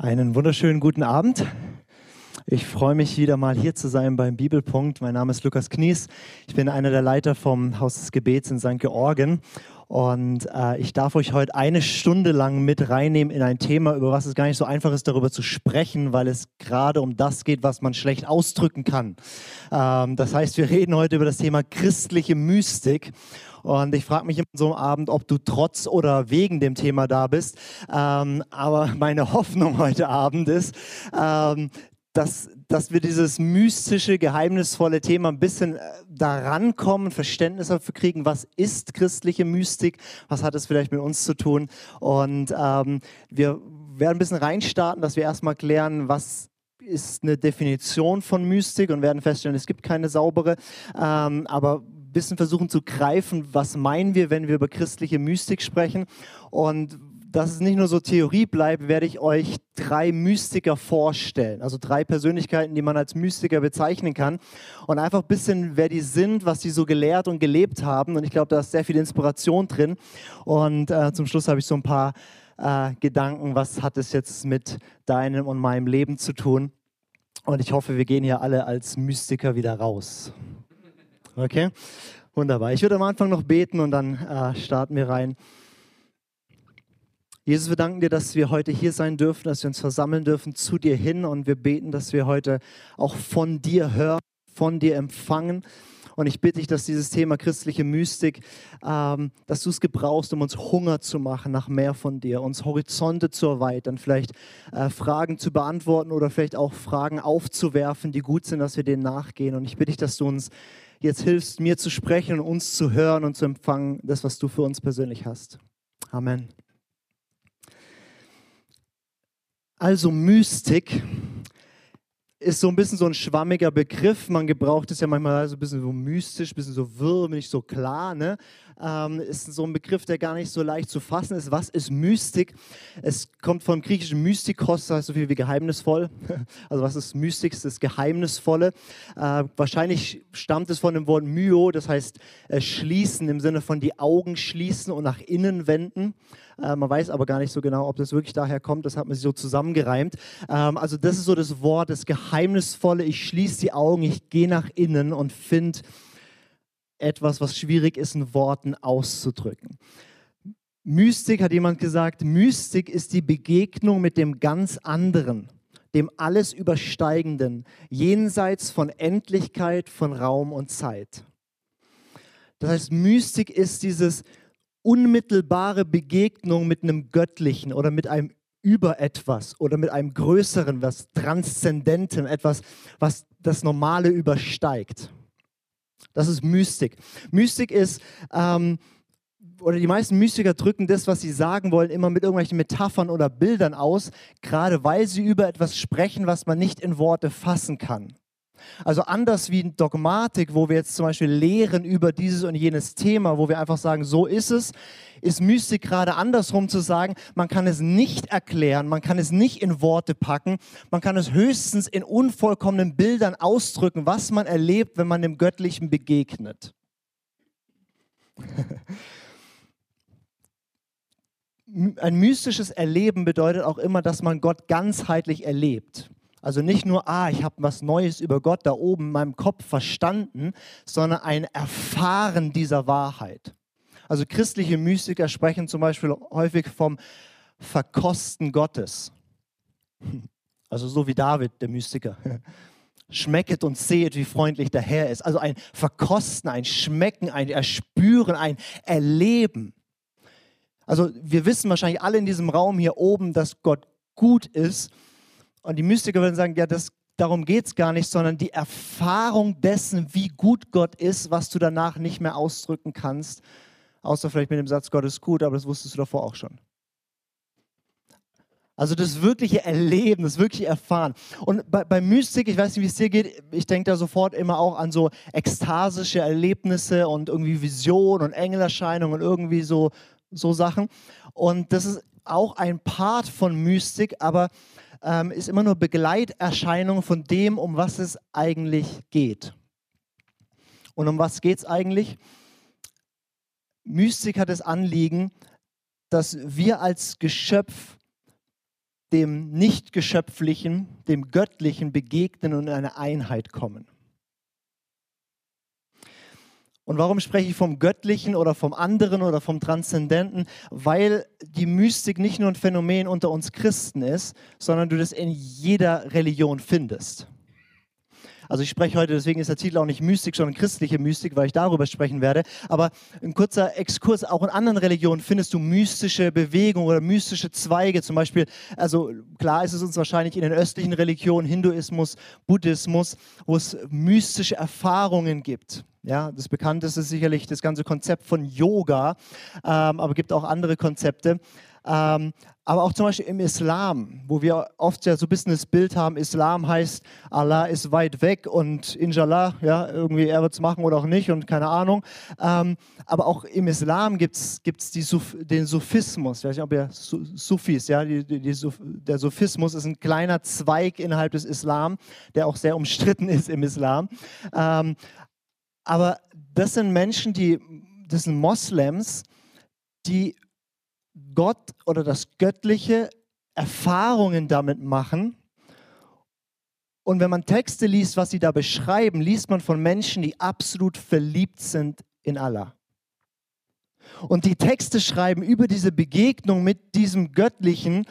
Einen wunderschönen guten Abend. Ich freue mich wieder mal hier zu sein beim Bibelpunkt. Mein Name ist Lukas Knies. Ich bin einer der Leiter vom Haus des Gebets in St. Georgen. Und äh, ich darf euch heute eine Stunde lang mit reinnehmen in ein Thema, über was es gar nicht so einfach ist, darüber zu sprechen, weil es gerade um das geht, was man schlecht ausdrücken kann. Ähm, das heißt, wir reden heute über das Thema christliche Mystik. Und ich frage mich so am Abend, ob du trotz oder wegen dem Thema da bist. Ähm, aber meine Hoffnung heute Abend ist, ähm, dass, dass wir dieses mystische, geheimnisvolle Thema ein bisschen äh, daran kommen, Verständnis dafür kriegen, was ist christliche Mystik, was hat es vielleicht mit uns zu tun. Und ähm, wir werden ein bisschen reinstarten, dass wir erstmal klären, was ist eine Definition von Mystik und werden feststellen, es gibt keine saubere. Ähm, aber bisschen versuchen zu greifen, was meinen wir, wenn wir über christliche Mystik sprechen. Und dass es nicht nur so Theorie bleibt, werde ich euch drei Mystiker vorstellen. Also drei Persönlichkeiten, die man als Mystiker bezeichnen kann. Und einfach ein bisschen, wer die sind, was die so gelehrt und gelebt haben. Und ich glaube, da ist sehr viel Inspiration drin. Und äh, zum Schluss habe ich so ein paar äh, Gedanken, was hat es jetzt mit deinem und meinem Leben zu tun. Und ich hoffe, wir gehen hier alle als Mystiker wieder raus. Okay? Wunderbar. Ich würde am Anfang noch beten und dann äh, starten wir rein. Jesus, wir danken dir, dass wir heute hier sein dürfen, dass wir uns versammeln dürfen zu dir hin und wir beten, dass wir heute auch von dir hören, von dir empfangen. Und ich bitte dich, dass dieses Thema christliche Mystik, ähm, dass du es gebrauchst, um uns Hunger zu machen nach mehr von dir, uns Horizonte zu erweitern, vielleicht äh, Fragen zu beantworten oder vielleicht auch Fragen aufzuwerfen, die gut sind, dass wir denen nachgehen. Und ich bitte dich, dass du uns jetzt hilfst, mir zu sprechen und uns zu hören und zu empfangen, das, was du für uns persönlich hast. Amen. Also Mystik ist so ein bisschen so ein schwammiger Begriff. Man gebraucht es ja manchmal so ein bisschen so mystisch, ein bisschen so wirr, nicht so klar. Ne? Ähm, ist so ein Begriff, der gar nicht so leicht zu fassen ist. Was ist Mystik? Es kommt vom griechischen Mystikos, das heißt so viel wie geheimnisvoll. Also was ist Mystik? Das Geheimnisvolle. Äh, wahrscheinlich stammt es von dem Wort myo, das heißt äh, schließen im Sinne von die Augen schließen und nach innen wenden. Äh, man weiß aber gar nicht so genau, ob das wirklich daher kommt. Das hat man sich so zusammengereimt. Ähm, also das ist so das Wort, das Geheimnisvolle. Ich schließe die Augen, ich gehe nach innen und finde etwas, was schwierig ist, in Worten auszudrücken. Mystik, hat jemand gesagt, Mystik ist die Begegnung mit dem ganz anderen, dem alles Übersteigenden, jenseits von Endlichkeit, von Raum und Zeit. Das heißt, Mystik ist dieses unmittelbare Begegnung mit einem Göttlichen oder mit einem über etwas oder mit einem Größeren, was Transzendentem, etwas, was das Normale übersteigt. Das ist Mystik. Mystik ist, ähm, oder die meisten Mystiker drücken das, was sie sagen wollen, immer mit irgendwelchen Metaphern oder Bildern aus, gerade weil sie über etwas sprechen, was man nicht in Worte fassen kann. Also anders wie Dogmatik, wo wir jetzt zum Beispiel lehren über dieses und jenes Thema, wo wir einfach sagen, so ist es, ist Mystik gerade andersrum zu sagen, man kann es nicht erklären, man kann es nicht in Worte packen, man kann es höchstens in unvollkommenen Bildern ausdrücken, was man erlebt, wenn man dem Göttlichen begegnet. Ein mystisches Erleben bedeutet auch immer, dass man Gott ganzheitlich erlebt. Also nicht nur, ah, ich habe was Neues über Gott da oben in meinem Kopf verstanden, sondern ein Erfahren dieser Wahrheit. Also christliche Mystiker sprechen zum Beispiel häufig vom Verkosten Gottes. Also so wie David, der Mystiker. Schmecket und sehet, wie freundlich der Herr ist. Also ein Verkosten, ein Schmecken, ein Erspüren, ein Erleben. Also wir wissen wahrscheinlich alle in diesem Raum hier oben, dass Gott gut ist und die Mystiker würden sagen, ja, das, darum geht es gar nicht, sondern die Erfahrung dessen, wie gut Gott ist, was du danach nicht mehr ausdrücken kannst, außer vielleicht mit dem Satz, Gott ist gut, aber das wusstest du davor auch schon. Also das wirkliche Erleben, das wirkliche Erfahren. Und bei, bei Mystik, ich weiß nicht, wie es dir geht, ich denke da sofort immer auch an so ekstasische Erlebnisse und irgendwie Visionen und Engelerscheinungen und irgendwie so, so Sachen. Und das ist auch ein Part von Mystik, aber ähm, ist immer nur Begleiterscheinung von dem, um was es eigentlich geht. Und um was geht es eigentlich? Mystik hat das Anliegen, dass wir als Geschöpf dem Nichtgeschöpflichen, dem Göttlichen begegnen und in eine Einheit kommen. Und warum spreche ich vom Göttlichen oder vom anderen oder vom Transzendenten? Weil die Mystik nicht nur ein Phänomen unter uns Christen ist, sondern du das in jeder Religion findest. Also ich spreche heute, deswegen ist der Titel auch nicht Mystik, sondern christliche Mystik, weil ich darüber sprechen werde. Aber ein kurzer Exkurs, auch in anderen Religionen findest du mystische Bewegungen oder mystische Zweige. Zum Beispiel, also klar ist es uns wahrscheinlich in den östlichen Religionen, Hinduismus, Buddhismus, wo es mystische Erfahrungen gibt. Ja, das bekannteste ist sicherlich das ganze Konzept von Yoga, ähm, aber es gibt auch andere Konzepte. Ähm, aber auch zum Beispiel im Islam, wo wir oft ja so ein bisschen das Bild haben, Islam heißt, Allah ist weit weg und inshallah, ja, irgendwie er wird es machen oder auch nicht und keine Ahnung. Ähm, aber auch im Islam gibt es den Sufismus, ich weiß nicht, ob ihr Sufis, ja, die, die, die, der Sufismus ist ein kleiner Zweig innerhalb des Islam, der auch sehr umstritten ist im Islam. Ähm, aber das sind Menschen, die, das sind Moslems, die Gott oder das Göttliche Erfahrungen damit machen. Und wenn man Texte liest, was sie da beschreiben, liest man von Menschen, die absolut verliebt sind in Allah. Und die Texte schreiben über diese Begegnung mit diesem Göttlichen,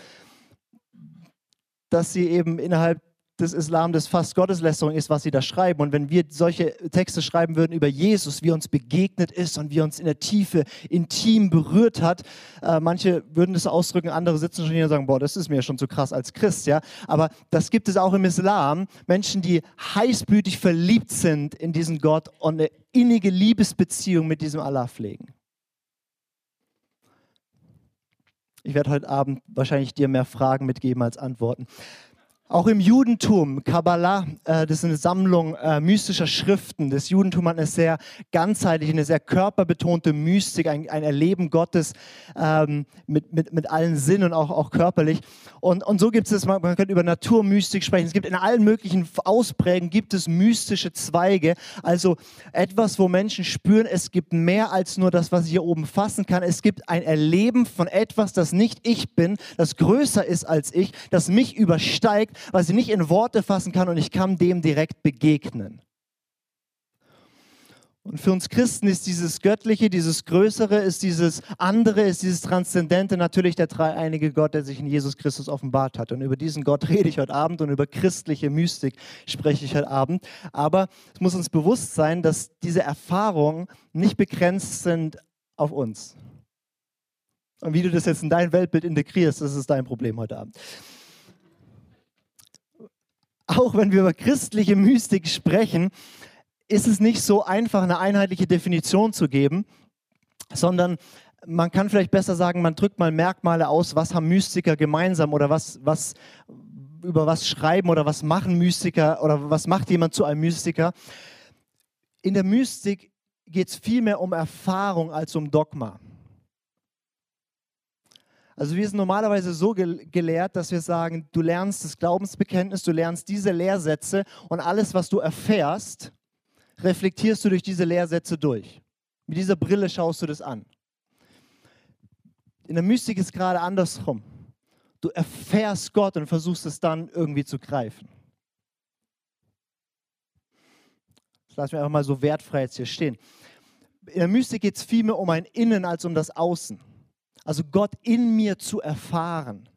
dass sie eben innerhalb des Islam, das fast Gotteslästerung ist, was sie da schreiben. Und wenn wir solche Texte schreiben würden über Jesus, wie uns begegnet ist und wie uns in der Tiefe intim berührt hat, äh, manche würden das ausdrücken, andere sitzen schon hier und sagen, boah, das ist mir schon zu krass als Christ, ja. Aber das gibt es auch im Islam. Menschen, die heißblütig verliebt sind in diesen Gott und eine innige Liebesbeziehung mit diesem Allah pflegen. Ich werde heute Abend wahrscheinlich dir mehr Fragen mitgeben als Antworten. Auch im Judentum, Kabbalah, äh, das ist eine Sammlung äh, mystischer Schriften. Das Judentum hat eine sehr ganzheitliche, eine sehr körperbetonte Mystik, ein, Erleben Gottes ähm, mit, mit, mit allen Sinnen, auch, auch körperlich. Und, und so gibt es, man, man könnte über Naturmystik sprechen. Es gibt in allen möglichen Ausprägungen gibt es mystische Zweige, also etwas, wo Menschen spüren, es gibt mehr als nur das, was ich hier oben fassen kann. Es gibt ein Erleben von etwas, das nicht ich bin, das größer ist als ich, das mich übersteigt was ich nicht in Worte fassen kann und ich kann dem direkt begegnen. Und für uns Christen ist dieses Göttliche, dieses Größere, ist dieses andere, ist dieses Transzendente natürlich der dreieinige Gott, der sich in Jesus Christus offenbart hat. Und über diesen Gott rede ich heute Abend und über christliche Mystik spreche ich heute Abend. Aber es muss uns bewusst sein, dass diese Erfahrungen nicht begrenzt sind auf uns. Und wie du das jetzt in dein Weltbild integrierst, das ist dein Problem heute Abend auch wenn wir über christliche Mystik sprechen, ist es nicht so einfach, eine einheitliche Definition zu geben, sondern man kann vielleicht besser sagen, man drückt mal Merkmale aus, was haben Mystiker gemeinsam oder was, was, über was schreiben oder was machen Mystiker oder was macht jemand zu einem Mystiker. In der Mystik geht es viel mehr um Erfahrung als um Dogma. Also wir sind normalerweise so gelehrt, dass wir sagen, du lernst das Glaubensbekenntnis, du lernst diese Lehrsätze und alles, was du erfährst, reflektierst du durch diese Lehrsätze durch. Mit dieser Brille schaust du das an. In der Mystik ist gerade andersrum. Du erfährst Gott und versuchst es dann irgendwie zu greifen. Das lassen wir einfach mal so wertfrei jetzt hier stehen. In der Mystik geht es viel mehr um ein Innen als um das Außen. Also Gott in mir zu erfahren.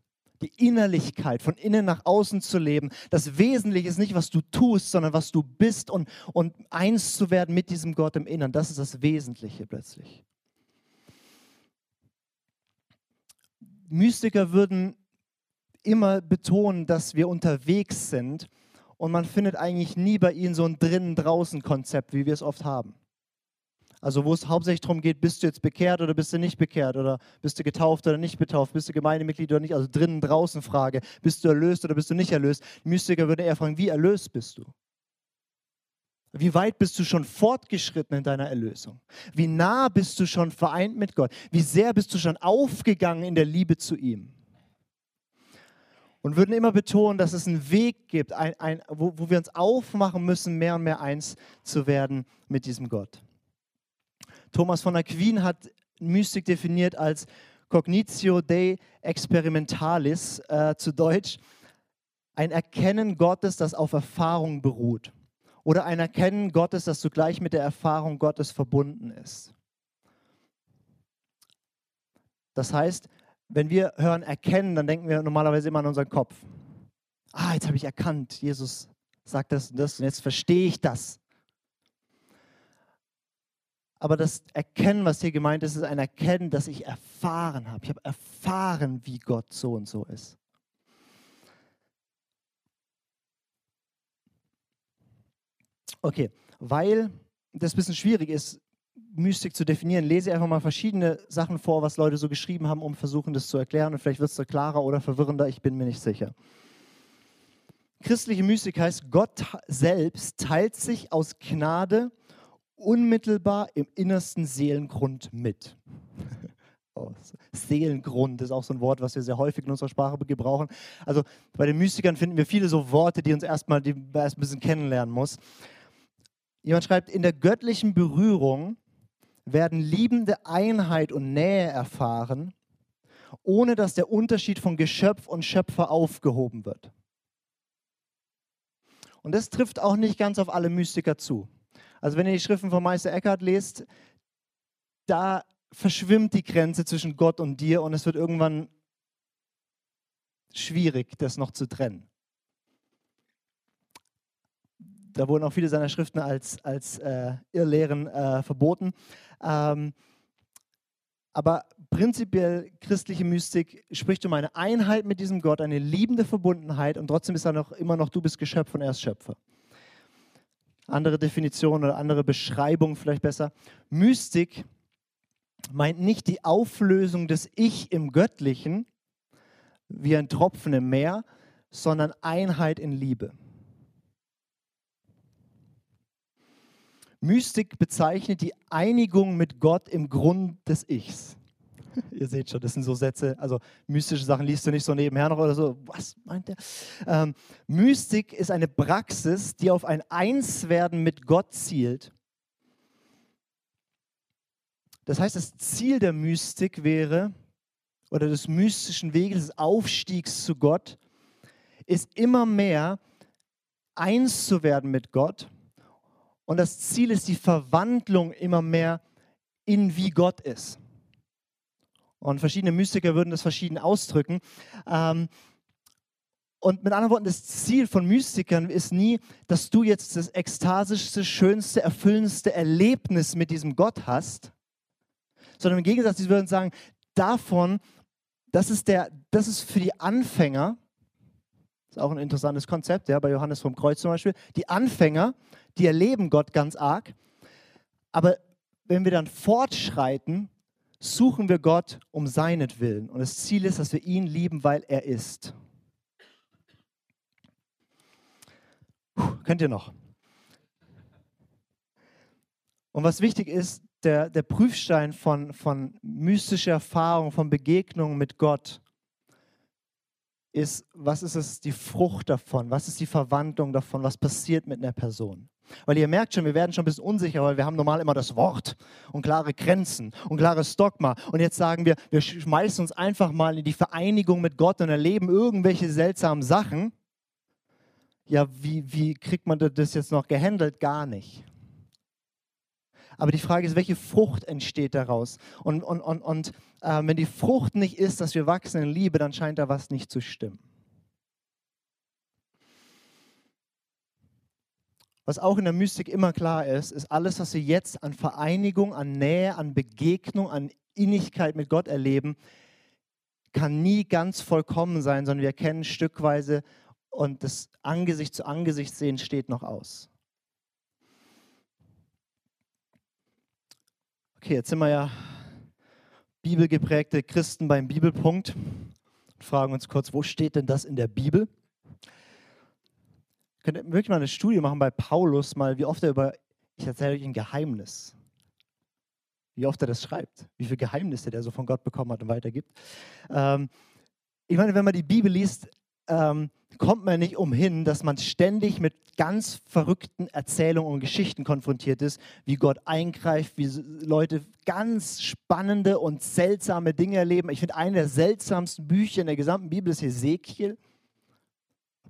Die Innerlichkeit, von innen nach außen zu leben. Das Wesentliche ist nicht, was du tust, sondern was du bist und, und eins zu werden mit diesem Gott im Innern. Das ist das Wesentliche plötzlich. Mystiker würden immer betonen, dass wir unterwegs sind und man findet eigentlich nie bei ihnen so ein drinnen-draußen-Konzept, wie wir es oft haben. Also wo es hauptsächlich darum geht, bist du jetzt bekehrt oder bist du nicht bekehrt oder bist du getauft oder nicht getauft, bist du Gemeindemitglied oder nicht, also drinnen, draußen Frage, bist du erlöst oder bist du nicht erlöst. Mystiker würde eher fragen, wie erlöst bist du? Wie weit bist du schon fortgeschritten in deiner Erlösung? Wie nah bist du schon vereint mit Gott? Wie sehr bist du schon aufgegangen in der Liebe zu ihm? Und würden immer betonen, dass es einen Weg gibt, ein, ein, wo, wo wir uns aufmachen müssen, mehr und mehr eins zu werden mit diesem Gott. Thomas von Aquin hat Mystik definiert als Cognitio Dei Experimentalis, äh, zu Deutsch, ein Erkennen Gottes, das auf Erfahrung beruht. Oder ein Erkennen Gottes, das zugleich mit der Erfahrung Gottes verbunden ist. Das heißt, wenn wir hören erkennen, dann denken wir normalerweise immer an unseren Kopf. Ah, jetzt habe ich erkannt, Jesus sagt das und das und jetzt verstehe ich das. Aber das Erkennen, was hier gemeint ist, ist ein Erkennen, das ich erfahren habe. Ich habe erfahren, wie Gott so und so ist. Okay, weil das ein bisschen schwierig ist, Mystik zu definieren, lese ich einfach mal verschiedene Sachen vor, was Leute so geschrieben haben, um versuchen, das zu erklären. Und vielleicht wird es klarer oder verwirrender, ich bin mir nicht sicher. Christliche Mystik heißt, Gott selbst teilt sich aus Gnade unmittelbar im innersten Seelengrund mit. Oh, Seelengrund ist auch so ein Wort, was wir sehr häufig in unserer Sprache gebrauchen. Also bei den Mystikern finden wir viele so Worte, die uns erstmal die erst ein bisschen kennenlernen muss. Jemand schreibt, in der göttlichen Berührung werden liebende Einheit und Nähe erfahren, ohne dass der Unterschied von Geschöpf und Schöpfer aufgehoben wird. Und das trifft auch nicht ganz auf alle Mystiker zu. Also wenn ihr die Schriften von Meister Eckhart lest, da verschwimmt die Grenze zwischen Gott und dir und es wird irgendwann schwierig, das noch zu trennen. Da wurden auch viele seiner Schriften als, als äh, Irrlehren äh, verboten. Ähm, aber prinzipiell christliche Mystik spricht um eine Einheit mit diesem Gott, eine liebende Verbundenheit und trotzdem ist er noch immer noch, du bist Geschöpf und er ist Schöpfer. Andere Definition oder andere Beschreibung vielleicht besser. Mystik meint nicht die Auflösung des Ich im Göttlichen wie ein Tropfen im Meer, sondern Einheit in Liebe. Mystik bezeichnet die Einigung mit Gott im Grund des Ichs. Ihr seht schon, das sind so Sätze, also mystische Sachen liest du nicht so nebenher noch oder so. Was meint der? Ähm, Mystik ist eine Praxis, die auf ein Einswerden mit Gott zielt. Das heißt, das Ziel der Mystik wäre, oder des mystischen Weges, des Aufstiegs zu Gott, ist immer mehr eins zu werden mit Gott und das Ziel ist die Verwandlung immer mehr in wie Gott ist. Und verschiedene Mystiker würden das verschieden ausdrücken. Ähm, und mit anderen Worten, das Ziel von Mystikern ist nie, dass du jetzt das ekstasischste, schönste, erfüllendste Erlebnis mit diesem Gott hast, sondern im Gegensatz, sie würden sagen, davon, das ist, der, das ist für die Anfänger, ist auch ein interessantes Konzept, ja, bei Johannes vom Kreuz zum Beispiel, die Anfänger, die erleben Gott ganz arg. Aber wenn wir dann fortschreiten, suchen wir Gott um seinetwillen. Und das Ziel ist, dass wir ihn lieben, weil er ist. Puh, könnt ihr noch? Und was wichtig ist, der, der Prüfstein von, von mystischer Erfahrung, von Begegnungen mit Gott, ist, was ist es, die Frucht davon? Was ist die Verwandlung davon? Was passiert mit einer Person? Weil ihr merkt schon, wir werden schon ein bisschen unsicher, weil wir haben normal immer das Wort und klare Grenzen und klares Dogma. Und jetzt sagen wir, wir schmeißen uns einfach mal in die Vereinigung mit Gott und erleben irgendwelche seltsamen Sachen. Ja, wie, wie kriegt man das jetzt noch gehandelt? Gar nicht. Aber die Frage ist, welche Frucht entsteht daraus? Und, und, und, und äh, wenn die Frucht nicht ist, dass wir wachsen in Liebe, dann scheint da was nicht zu stimmen. Was auch in der Mystik immer klar ist, ist alles, was wir jetzt an Vereinigung, an Nähe, an Begegnung, an Innigkeit mit Gott erleben, kann nie ganz vollkommen sein, sondern wir erkennen stückweise und das Angesicht zu Angesicht sehen steht noch aus. Okay, jetzt sind wir ja bibelgeprägte Christen beim Bibelpunkt und fragen uns kurz, wo steht denn das in der Bibel? Könnt ihr wirklich mal eine Studie machen bei Paulus, mal wie oft er über, ich erzähle euch ein Geheimnis, wie oft er das schreibt, wie viele Geheimnisse der so von Gott bekommen hat und weitergibt. Ähm, ich meine, wenn man die Bibel liest, ähm, kommt man nicht umhin, dass man ständig mit ganz verrückten Erzählungen und Geschichten konfrontiert ist, wie Gott eingreift, wie Leute ganz spannende und seltsame Dinge erleben. Ich finde, eine der seltsamsten Bücher in der gesamten Bibel ist Ezekiel.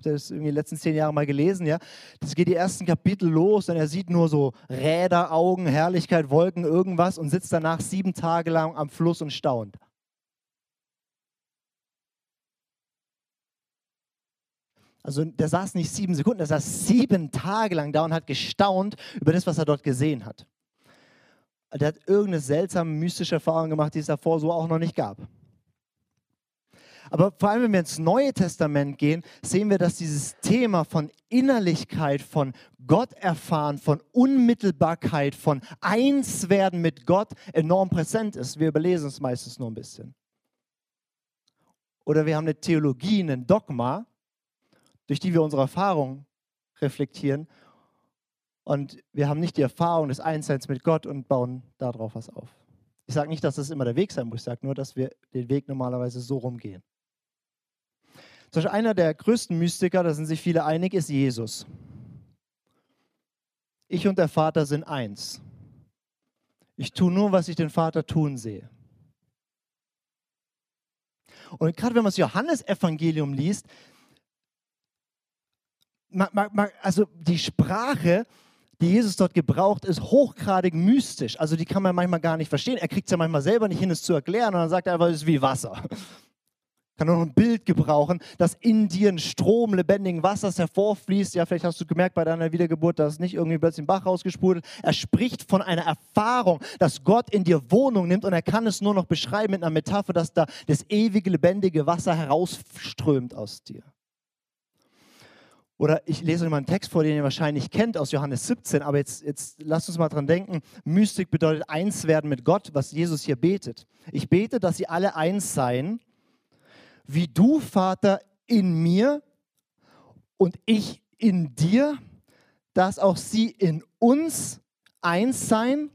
Habt ihr das irgendwie die letzten zehn Jahre mal gelesen? Ja, das geht die ersten Kapitel los und er sieht nur so Räder, Augen, Herrlichkeit, Wolken, irgendwas und sitzt danach sieben Tage lang am Fluss und staunt. Also der saß nicht sieben Sekunden, der saß sieben Tage lang da und hat gestaunt über das, was er dort gesehen hat. Der hat irgendeine seltsame mystische Erfahrung gemacht, die es davor so auch noch nicht gab. Aber vor allem, wenn wir ins Neue Testament gehen, sehen wir, dass dieses Thema von Innerlichkeit, von Gott erfahren, von Unmittelbarkeit, von Einswerden mit Gott enorm präsent ist. Wir überlesen es meistens nur ein bisschen. Oder wir haben eine Theologie, ein Dogma, durch die wir unsere Erfahrung reflektieren. Und wir haben nicht die Erfahrung des Einsseins mit Gott und bauen darauf was auf. Ich sage nicht, dass das immer der Weg sein muss, ich sage nur, dass wir den Weg normalerweise so rumgehen. Zum Beispiel einer der größten Mystiker, da sind sich viele einig, ist Jesus. Ich und der Vater sind eins. Ich tue nur, was ich den Vater tun sehe. Und gerade wenn man das Johannesevangelium liest, also die Sprache, die Jesus dort gebraucht, ist hochgradig mystisch. Also die kann man manchmal gar nicht verstehen. Er kriegt es ja manchmal selber nicht hin, es zu erklären. Und dann sagt er einfach, es ist wie Wasser. Kann nur noch ein Bild gebrauchen, dass in dir ein Strom lebendigen Wassers hervorfließt. Ja, vielleicht hast du gemerkt bei deiner Wiedergeburt, dass nicht irgendwie plötzlich ein Bach rausgespult Er spricht von einer Erfahrung, dass Gott in dir Wohnung nimmt und er kann es nur noch beschreiben mit einer Metapher, dass da das ewige lebendige Wasser herausströmt aus dir. Oder ich lese euch mal einen Text vor, den ihr wahrscheinlich kennt aus Johannes 17, aber jetzt, jetzt lasst uns mal dran denken. Mystik bedeutet eins werden mit Gott, was Jesus hier betet. Ich bete, dass sie alle eins seien, wie du, Vater, in mir und ich in dir, dass auch sie in uns eins seien,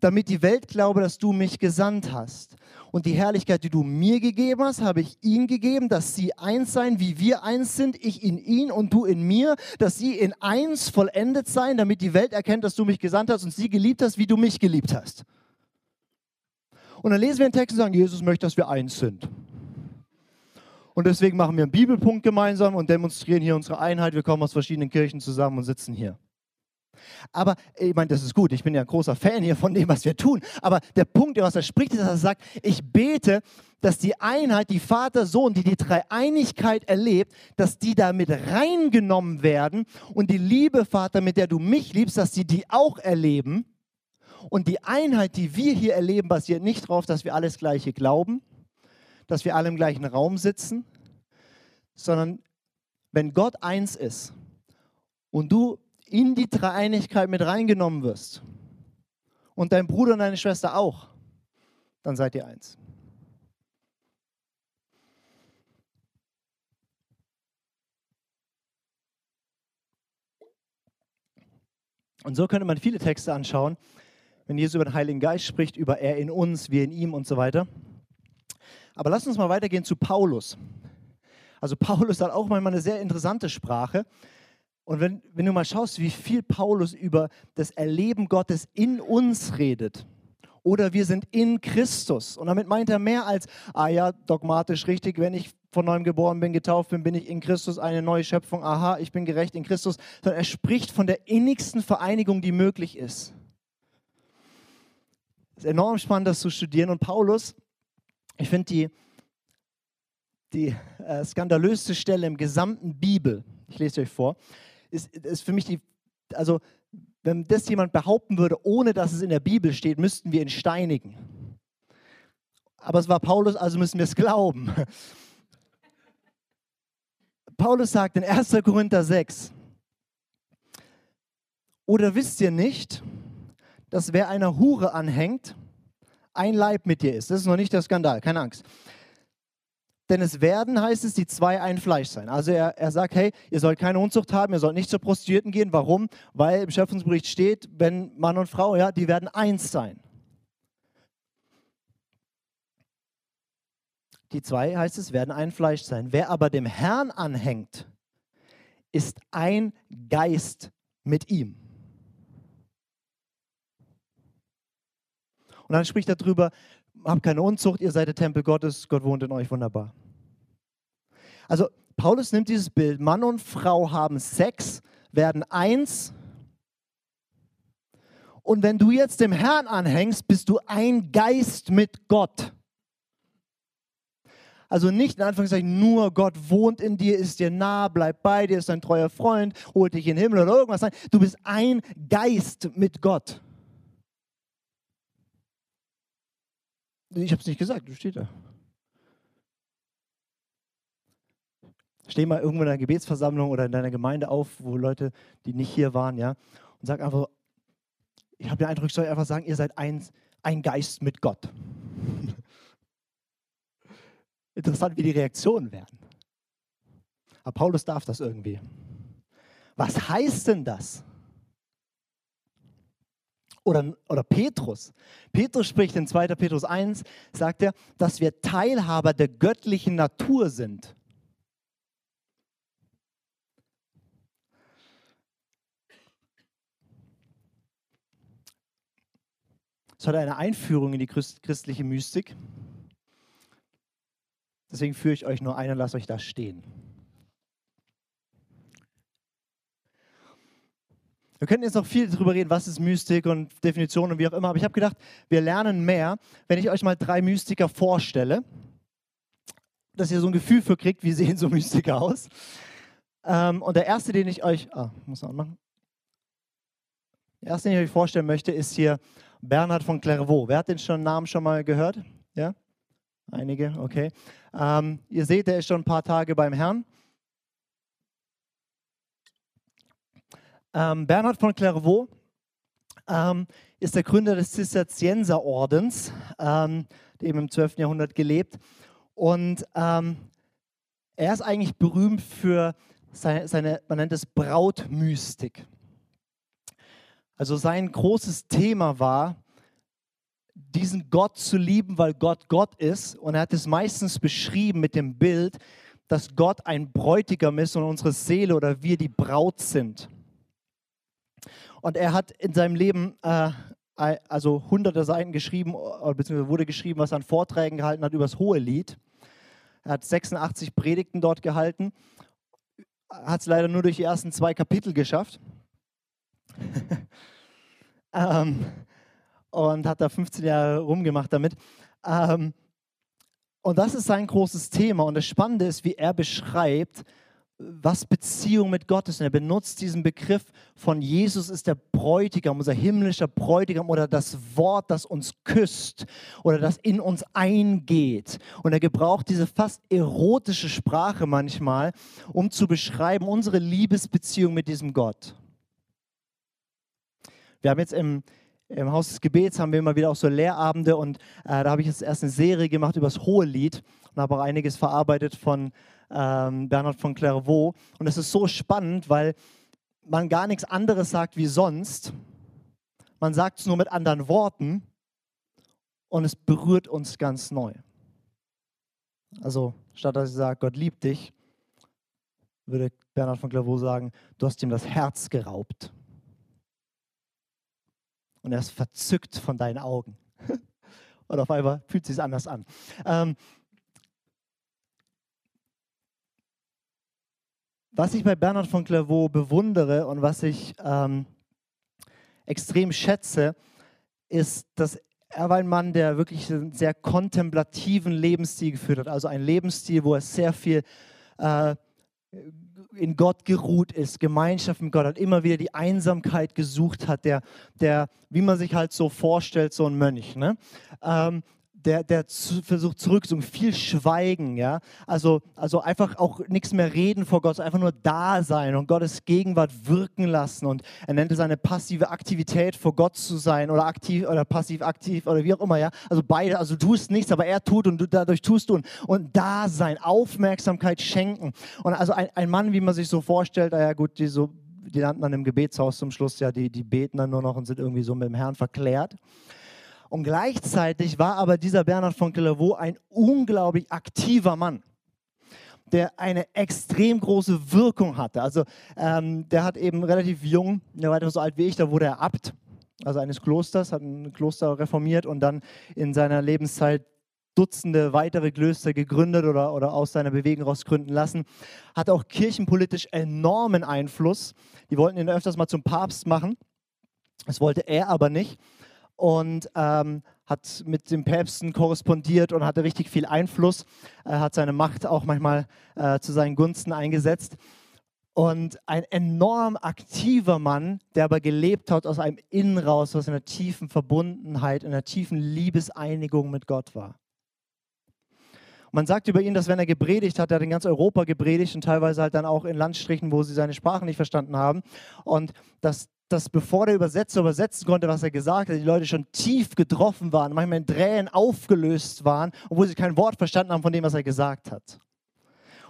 damit die Welt glaube, dass du mich gesandt hast. Und die Herrlichkeit, die du mir gegeben hast, habe ich ihnen gegeben, dass sie eins seien, wie wir eins sind, ich in ihn und du in mir, dass sie in eins vollendet seien, damit die Welt erkennt, dass du mich gesandt hast und sie geliebt hast, wie du mich geliebt hast. Und dann lesen wir den Text und sagen, Jesus möchte, dass wir eins sind. Und deswegen machen wir einen Bibelpunkt gemeinsam und demonstrieren hier unsere Einheit. Wir kommen aus verschiedenen Kirchen zusammen und sitzen hier. Aber ich meine, das ist gut. Ich bin ja ein großer Fan hier von dem, was wir tun. Aber der Punkt, was er spricht, ist, dass er sagt, ich bete, dass die Einheit, die Vater, Sohn, die die Dreieinigkeit erlebt, dass die da mit reingenommen werden und die Liebe, Vater, mit der du mich liebst, dass sie die auch erleben. Und die Einheit, die wir hier erleben, basiert nicht darauf, dass wir alles Gleiche glauben, dass wir alle im gleichen Raum sitzen, sondern wenn Gott eins ist und du in die Dreieinigkeit mit reingenommen wirst und dein Bruder und deine Schwester auch, dann seid ihr eins. Und so könnte man viele Texte anschauen, wenn Jesus über den Heiligen Geist spricht, über er in uns, wir in ihm und so weiter. Aber lass uns mal weitergehen zu Paulus. Also Paulus hat auch manchmal eine sehr interessante Sprache. Und wenn, wenn du mal schaust, wie viel Paulus über das Erleben Gottes in uns redet, oder wir sind in Christus. Und damit meint er mehr als, ah ja, dogmatisch richtig, wenn ich von neuem geboren bin, getauft bin, bin ich in Christus eine neue Schöpfung, aha, ich bin gerecht in Christus, sondern er spricht von der innigsten Vereinigung, die möglich ist. Es ist enorm spannend, das zu studieren. Und Paulus, ich finde die, die äh, skandalöste Stelle im gesamten Bibel, ich lese euch vor, ist, ist für mich die, also wenn das jemand behaupten würde, ohne dass es in der Bibel steht, müssten wir ihn steinigen. Aber es war Paulus, also müssen wir es glauben. Paulus sagt in 1. Korinther 6, oder wisst ihr nicht, dass wer einer Hure anhängt, ein Leib mit dir ist? Das ist noch nicht der Skandal, keine Angst. Denn es werden, heißt es, die zwei ein Fleisch sein. Also er, er sagt, hey, ihr sollt keine Unzucht haben, ihr sollt nicht zur Prostituierten gehen. Warum? Weil im Schöpfungsbericht steht, wenn Mann und Frau, ja, die werden eins sein. Die zwei, heißt es, werden ein Fleisch sein. Wer aber dem Herrn anhängt, ist ein Geist mit ihm. Und dann spricht er darüber, habt keine Unzucht, ihr seid der Tempel Gottes, Gott wohnt in euch wunderbar. Also Paulus nimmt dieses Bild, Mann und Frau haben Sex, werden eins. Und wenn du jetzt dem Herrn anhängst, bist du ein Geist mit Gott. Also nicht in Anführungszeichen nur Gott wohnt in dir, ist dir nah, bleibt bei dir, ist dein treuer Freund, holt dich in den Himmel oder irgendwas. Nein, du bist ein Geist mit Gott. Ich habe es nicht gesagt, du steht da. Steh mal irgendwo in einer Gebetsversammlung oder in deiner Gemeinde auf, wo Leute, die nicht hier waren, ja, und sag einfach, ich habe den Eindruck, ich soll einfach sagen, ihr seid ein, ein Geist mit Gott. Interessant, wie die Reaktionen werden. Aber Paulus darf das irgendwie. Was heißt denn das? Oder, oder Petrus. Petrus spricht in 2. Petrus 1, sagt er, dass wir Teilhaber der göttlichen Natur sind. Es hat eine Einführung in die christliche Mystik. Deswegen führe ich euch nur ein und lasse euch da stehen. Wir könnten jetzt noch viel darüber reden, was ist Mystik und Definition und wie auch immer, aber ich habe gedacht, wir lernen mehr, wenn ich euch mal drei Mystiker vorstelle, dass ihr so ein Gefühl für kriegt, wie sehen so Mystiker aus. Ähm, und der erste, den ich euch, ah, muss man anmachen. Der erste, den ich euch vorstellen möchte, ist hier Bernhard von Clairvaux. Wer hat den schon Namen schon mal gehört? Ja? Einige, okay. Ähm, ihr seht, er ist schon ein paar Tage beim Herrn. Ähm, Bernhard von Clairvaux ähm, ist der Gründer des Zisterzienserordens, ähm, der eben im 12. Jahrhundert gelebt. Und ähm, er ist eigentlich berühmt für seine, seine, man nennt es Brautmystik. Also sein großes Thema war, diesen Gott zu lieben, weil Gott Gott ist. Und er hat es meistens beschrieben mit dem Bild, dass Gott ein Bräutigam ist und unsere Seele oder wir die Braut sind. Und er hat in seinem Leben äh, also hunderte Seiten geschrieben, beziehungsweise wurde geschrieben, was er an Vorträgen gehalten hat über das Hohe Lied. Er hat 86 Predigten dort gehalten, hat es leider nur durch die ersten zwei Kapitel geschafft. ähm, und hat da 15 Jahre rumgemacht damit. Ähm, und das ist sein großes Thema. Und das Spannende ist, wie er beschreibt, was Beziehung mit Gott ist. Und er benutzt diesen Begriff von Jesus ist der Bräutigam, unser himmlischer Bräutigam oder das Wort, das uns küsst oder das in uns eingeht. Und er gebraucht diese fast erotische Sprache manchmal, um zu beschreiben unsere Liebesbeziehung mit diesem Gott. Wir haben jetzt im, im Haus des Gebets haben wir immer wieder auch so Lehrabende und äh, da habe ich jetzt erst eine Serie gemacht über das Hohe Lied und habe auch einiges verarbeitet von ähm, Bernhard von Clairvaux. Und es ist so spannend, weil man gar nichts anderes sagt wie sonst. Man sagt es nur mit anderen Worten und es berührt uns ganz neu. Also statt dass ich sage, Gott liebt dich, würde Bernhard von Clairvaux sagen, du hast ihm das Herz geraubt und er ist verzückt von deinen Augen. und auf einmal fühlt es sich anders an. Ähm, was ich bei Bernhard von Clairvaux bewundere und was ich ähm, extrem schätze, ist, dass er war ein Mann, der wirklich einen sehr kontemplativen Lebensstil geführt hat. Also ein Lebensstil, wo er sehr viel äh, in Gott geruht ist, Gemeinschaft mit Gott hat, immer wieder die Einsamkeit gesucht hat, der, der wie man sich halt so vorstellt, so ein Mönch. Ne? Ähm, der, der versucht zurückzukommen, viel Schweigen, ja. Also, also einfach auch nichts mehr reden vor Gott, einfach nur da sein und Gottes Gegenwart wirken lassen. Und er nennt es eine passive Aktivität vor Gott zu sein oder aktiv oder passiv aktiv oder wie auch immer, ja. Also beide, also du tust nichts, aber er tut und du, dadurch tust du und, und da sein, Aufmerksamkeit schenken. Und also ein, ein Mann, wie man sich so vorstellt, ja gut, die so die lernt man im Gebetshaus zum Schluss, ja, die, die beten dann nur noch und sind irgendwie so mit dem Herrn verklärt. Und gleichzeitig war aber dieser Bernhard von Clairvaux ein unglaublich aktiver Mann. der eine extrem große Wirkung hatte. Also ähm, der hat eben relativ jung, der war etwa so alt wie ich, da wurde er Abt, also eines Klosters, hat ein Kloster reformiert und dann in seiner Lebenszeit Dutzende weitere Klöster gegründet oder, oder aus seiner Bewegung raus gründen lassen. Hat auch kirchenpolitisch enormen Einfluss. Die wollten ihn öfters mal zum Papst machen. Das wollte er aber nicht. Und ähm, hat mit den Päpsten korrespondiert und hatte richtig viel Einfluss. Er hat seine Macht auch manchmal äh, zu seinen Gunsten eingesetzt. Und ein enorm aktiver Mann, der aber gelebt hat aus einem Innen raus, was in einer tiefen Verbundenheit, in einer tiefen Liebeseinigung mit Gott war. Man sagt über ihn, dass wenn er gepredigt hat, er hat in ganz Europa gepredigt und teilweise halt dann auch in Landstrichen, wo sie seine Sprache nicht verstanden haben. Und dass, dass bevor der Übersetzer übersetzen konnte, was er gesagt hat, die Leute schon tief getroffen waren, manchmal in Tränen aufgelöst waren, obwohl sie kein Wort verstanden haben von dem, was er gesagt hat.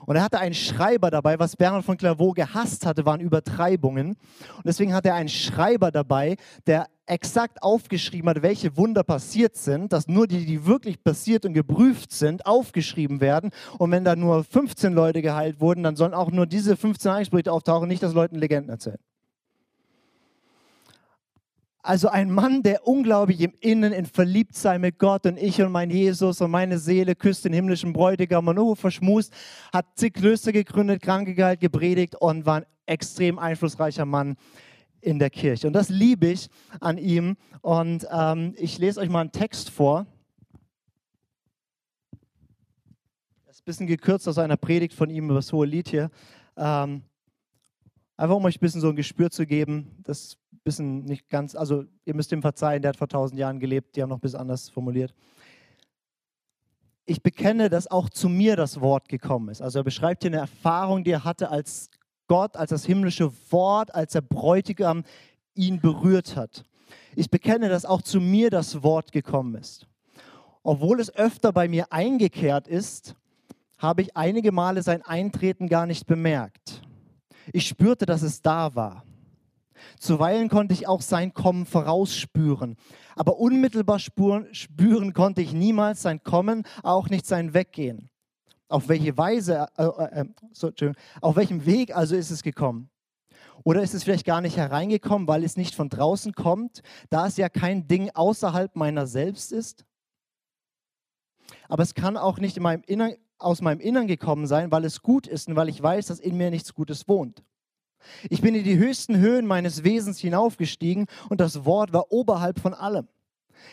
Und er hatte einen Schreiber dabei, was Bernhard von Clairvaux gehasst hatte, waren Übertreibungen. Und deswegen hatte er einen Schreiber dabei, der exakt aufgeschrieben hat, welche Wunder passiert sind, dass nur die, die wirklich passiert und geprüft sind, aufgeschrieben werden. Und wenn da nur 15 Leute geheilt wurden, dann sollen auch nur diese 15 Heilsberichte auftauchen, nicht, dass Leuten Legenden erzählen. Also ein Mann, der unglaublich im Innen in Verliebtsein mit Gott und ich und mein Jesus und meine Seele küsst den himmlischen Bräutigam und oh, verschmust, hat zig Klöster gegründet, Kranke geheilt, gepredigt und war ein extrem einflussreicher Mann in der Kirche. Und das liebe ich an ihm. Und ähm, ich lese euch mal einen Text vor. Das ist ein bisschen gekürzt aus einer Predigt von ihm über das hohe Lied hier. Ähm, einfach um euch ein bisschen so ein Gespür zu geben. Das bisschen nicht ganz, also ihr müsst ihm verzeihen, der hat vor tausend Jahren gelebt, die haben noch ein bisschen anders formuliert. Ich bekenne, dass auch zu mir das Wort gekommen ist. Also er beschreibt hier eine Erfahrung, die er hatte als Gott, als das himmlische Wort, als der Bräutigam ihn berührt hat. Ich bekenne, dass auch zu mir das Wort gekommen ist. Obwohl es öfter bei mir eingekehrt ist, habe ich einige Male sein Eintreten gar nicht bemerkt. Ich spürte, dass es da war. Zuweilen konnte ich auch sein Kommen vorausspüren. Aber unmittelbar spüren, spüren konnte ich niemals sein Kommen, auch nicht sein Weggehen. Auf welche Weise, äh, äh, äh so, auf welchem Weg also ist es gekommen? Oder ist es vielleicht gar nicht hereingekommen, weil es nicht von draußen kommt, da es ja kein Ding außerhalb meiner selbst ist? Aber es kann auch nicht meinem Innern, aus meinem Innern gekommen sein, weil es gut ist und weil ich weiß, dass in mir nichts Gutes wohnt. Ich bin in die höchsten Höhen meines Wesens hinaufgestiegen und das Wort war oberhalb von allem.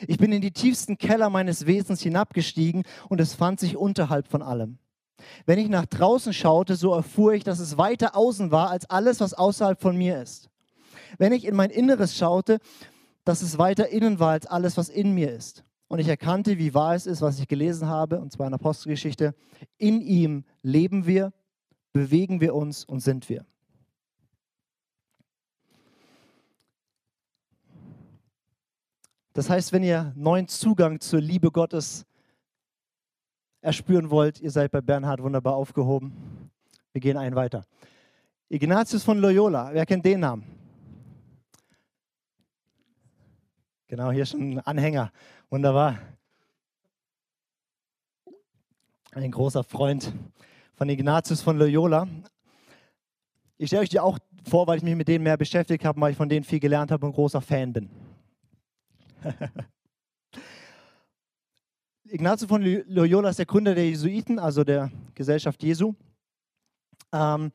Ich bin in die tiefsten Keller meines Wesens hinabgestiegen und es fand sich unterhalb von allem. Wenn ich nach draußen schaute, so erfuhr ich, dass es weiter außen war als alles, was außerhalb von mir ist. Wenn ich in mein Inneres schaute, dass es weiter innen war als alles, was in mir ist. Und ich erkannte, wie wahr es ist, was ich gelesen habe, und zwar in Apostelgeschichte. In ihm leben wir, bewegen wir uns und sind wir. Das heißt, wenn ihr neuen Zugang zur Liebe Gottes erspüren wollt, ihr seid bei Bernhard wunderbar aufgehoben. Wir gehen einen weiter. Ignatius von Loyola, wer kennt den Namen? Genau, hier schon ein Anhänger. Wunderbar. Ein großer Freund von Ignatius von Loyola. Ich stelle euch die auch vor, weil ich mich mit denen mehr beschäftigt habe, weil ich von denen viel gelernt habe und großer Fan bin. Ignazio von Loyola ist der Gründer der Jesuiten, also der Gesellschaft Jesu. Ähm,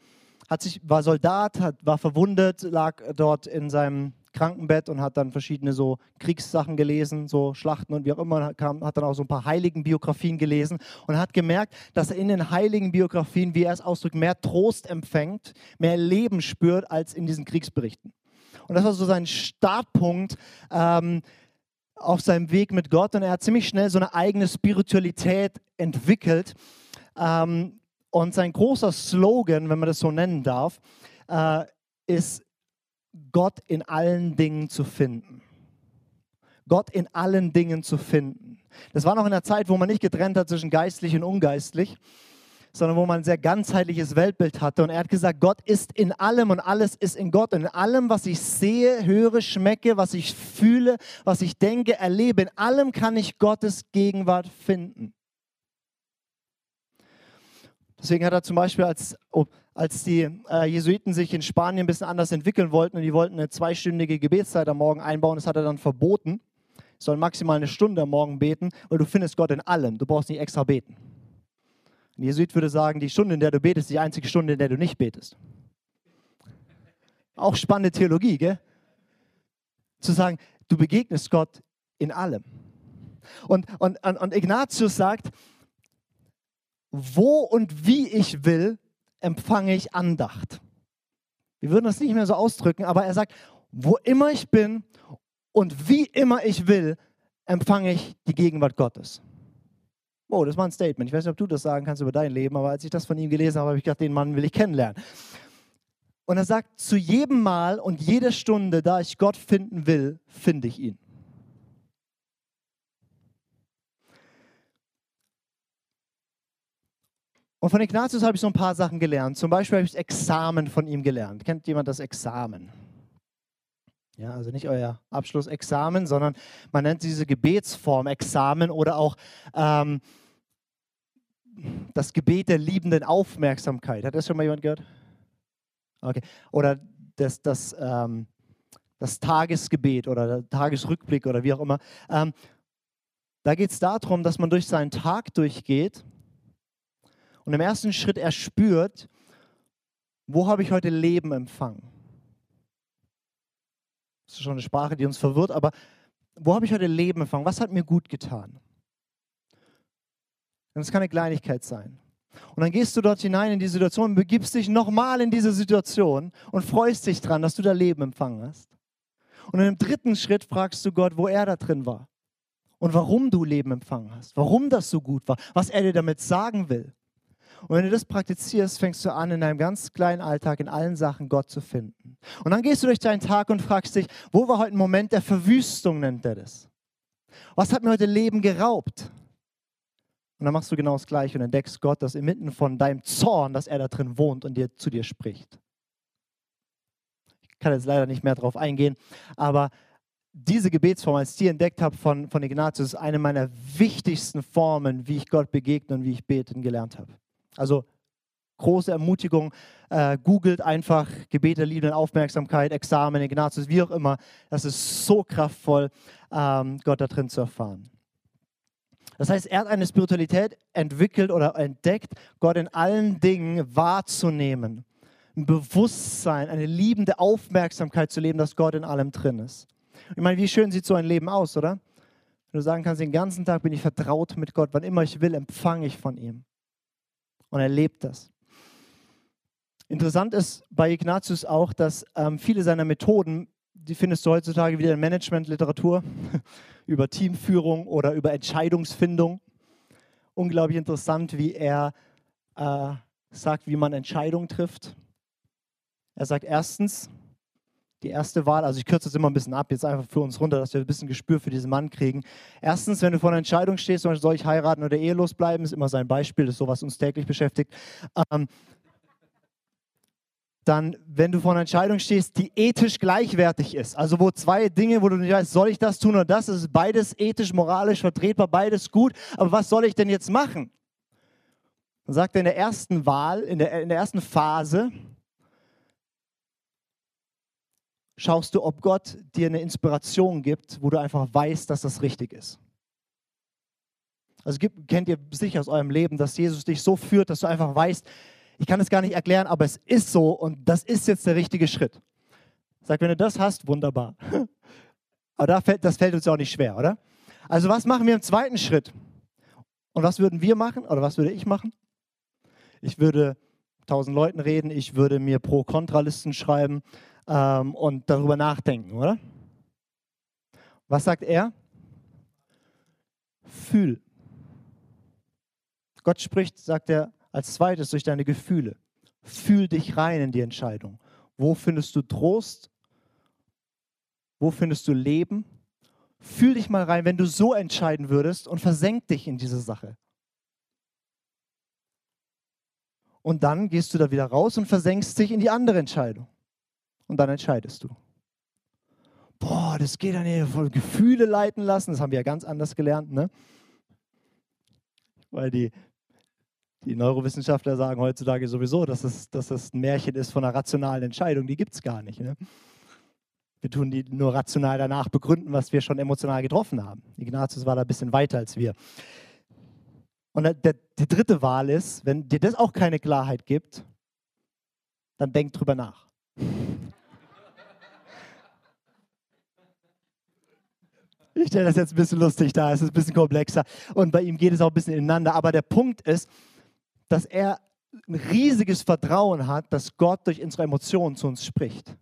hat sich, war Soldat, hat, war verwundet, lag dort in seinem Krankenbett und hat dann verschiedene so Kriegssachen gelesen, so Schlachten und wie auch immer, kam, hat dann auch so ein paar heiligen Biografien gelesen und hat gemerkt, dass er in den heiligen Biografien, wie er es ausdrückt, mehr Trost empfängt, mehr Leben spürt als in diesen Kriegsberichten. Und das war so sein Startpunkt, ähm, auf seinem Weg mit Gott und er hat ziemlich schnell so eine eigene Spiritualität entwickelt. Ähm, und sein großer Slogan, wenn man das so nennen darf, äh, ist Gott in allen Dingen zu finden. Gott in allen Dingen zu finden. Das war noch in der Zeit, wo man nicht getrennt hat zwischen geistlich und ungeistlich, sondern wo man ein sehr ganzheitliches Weltbild hatte. Und er hat gesagt, Gott ist in allem und alles ist in Gott. Und in allem, was ich sehe, höre, schmecke, was ich fühle, was ich denke, erlebe, in allem kann ich Gottes Gegenwart finden. Deswegen hat er zum Beispiel, als, oh, als die äh, Jesuiten sich in Spanien ein bisschen anders entwickeln wollten und die wollten eine zweistündige Gebetszeit am Morgen einbauen, das hat er dann verboten. Sie sollen maximal eine Stunde am Morgen beten, weil du findest Gott in allem. Du brauchst nicht extra beten. Ein Jesuit würde sagen, die Stunde, in der du betest, ist die einzige Stunde, in der du nicht betest. Auch spannende Theologie, gell? Zu sagen, du begegnest Gott in allem. Und, und, und Ignatius sagt, wo und wie ich will, empfange ich Andacht. Wir würden das nicht mehr so ausdrücken, aber er sagt, wo immer ich bin und wie immer ich will, empfange ich die Gegenwart Gottes. Oh, das war ein Statement. Ich weiß nicht, ob du das sagen kannst über dein Leben, aber als ich das von ihm gelesen habe, habe ich gedacht, den Mann will ich kennenlernen. Und er sagt, zu jedem Mal und jeder Stunde, da ich Gott finden will, finde ich ihn. Und von Ignatius habe ich so ein paar Sachen gelernt. Zum Beispiel habe ich das Examen von ihm gelernt. Kennt jemand das Examen? Ja, also nicht euer Abschlussexamen, sondern man nennt diese Gebetsform Examen oder auch ähm, das Gebet der liebenden Aufmerksamkeit. Hat das schon mal jemand gehört? Okay. Oder das, das, ähm, das Tagesgebet oder der Tagesrückblick oder wie auch immer. Ähm, da geht es darum, dass man durch seinen Tag durchgeht und im ersten Schritt erspürt, wo habe ich heute Leben empfangen? Das ist schon eine Sprache, die uns verwirrt, aber wo habe ich heute Leben empfangen? Was hat mir gut getan? Das kann eine Kleinigkeit sein. Und dann gehst du dort hinein in die Situation und begibst dich nochmal in diese Situation und freust dich dran, dass du da Leben empfangen hast. Und im dritten Schritt fragst du Gott, wo er da drin war und warum du Leben empfangen hast, warum das so gut war, was er dir damit sagen will. Und wenn du das praktizierst, fängst du an, in deinem ganz kleinen Alltag, in allen Sachen Gott zu finden. Und dann gehst du durch deinen Tag und fragst dich, wo war heute ein Moment der Verwüstung, nennt er das? Was hat mir heute Leben geraubt? Und dann machst du genau das Gleiche und entdeckst Gott, dass inmitten von deinem Zorn, dass er da drin wohnt und dir zu dir spricht. Ich kann jetzt leider nicht mehr darauf eingehen, aber diese Gebetsform, als ich die entdeckt habe von, von Ignatius, ist eine meiner wichtigsten Formen, wie ich Gott begegne und wie ich beten gelernt habe. Also große Ermutigung, äh, googelt einfach Gebete, Liebe Aufmerksamkeit, Examen, Ignatius, wie auch immer. Das ist so kraftvoll, ähm, Gott da drin zu erfahren. Das heißt, er hat eine Spiritualität entwickelt oder entdeckt, Gott in allen Dingen wahrzunehmen. Ein Bewusstsein, eine liebende Aufmerksamkeit zu leben, dass Gott in allem drin ist. Ich meine, wie schön sieht so ein Leben aus, oder? Wenn du sagen kannst, den ganzen Tag bin ich vertraut mit Gott, wann immer ich will, empfange ich von ihm und er lebt das. Interessant ist bei Ignatius auch, dass ähm, viele seiner Methoden, die findest du heutzutage wieder in Managementliteratur, über Teamführung oder über Entscheidungsfindung. Unglaublich interessant, wie er äh, sagt, wie man Entscheidungen trifft. Er sagt erstens, die erste Wahl, also ich kürze das immer ein bisschen ab, jetzt einfach für uns runter, dass wir ein bisschen Gespür für diesen Mann kriegen. Erstens, wenn du vor einer Entscheidung stehst, soll ich heiraten oder ehelos bleiben, ist immer sein Beispiel, das ist so, was uns täglich beschäftigt. Ähm, dann, wenn du vor einer Entscheidung stehst, die ethisch gleichwertig ist, also wo zwei Dinge, wo du nicht weißt, soll ich das tun oder das, ist beides ethisch, moralisch vertretbar, beides gut, aber was soll ich denn jetzt machen? Dann sagt er in der ersten Wahl, in der, in der ersten Phase, schaust du, ob Gott dir eine Inspiration gibt, wo du einfach weißt, dass das richtig ist. Also kennt ihr sicher aus eurem Leben, dass Jesus dich so führt, dass du einfach weißt, ich kann es gar nicht erklären, aber es ist so und das ist jetzt der richtige Schritt. Sag, wenn du das hast, wunderbar. Aber das fällt uns auch nicht schwer, oder? Also was machen wir im zweiten Schritt? Und was würden wir machen oder was würde ich machen? Ich würde tausend Leuten reden, ich würde mir Pro-Kontra-Listen schreiben, ähm, und darüber nachdenken, oder? Was sagt er? Fühl. Gott spricht, sagt er, als zweites durch deine Gefühle. Fühl dich rein in die Entscheidung. Wo findest du Trost? Wo findest du Leben? Fühl dich mal rein, wenn du so entscheiden würdest und versenk dich in diese Sache. Und dann gehst du da wieder raus und versenkst dich in die andere Entscheidung und dann entscheidest du. Boah, das geht dann hier voll Gefühle leiten lassen. Das haben wir ja ganz anders gelernt, ne? Weil die, Die Neurowissenschaftler sagen heutzutage sowieso, dass es, dass es ein Märchen ist von einer rationalen Entscheidung. Die gibt es gar nicht. Ne? Wir tun die nur rational danach begründen, was wir schon emotional getroffen haben. Ignatius war da ein bisschen weiter als wir. Und der, die dritte Wahl ist, wenn dir das auch keine Klarheit gibt, dann denk drüber nach. Ich stelle das jetzt ein bisschen lustig dar, es ist ein bisschen komplexer und bei ihm geht es auch ein bisschen ineinander. Aber der Punkt ist, dass er ein riesiges Vertrauen hat, dass Gott durch unsere Emotionen zu uns spricht.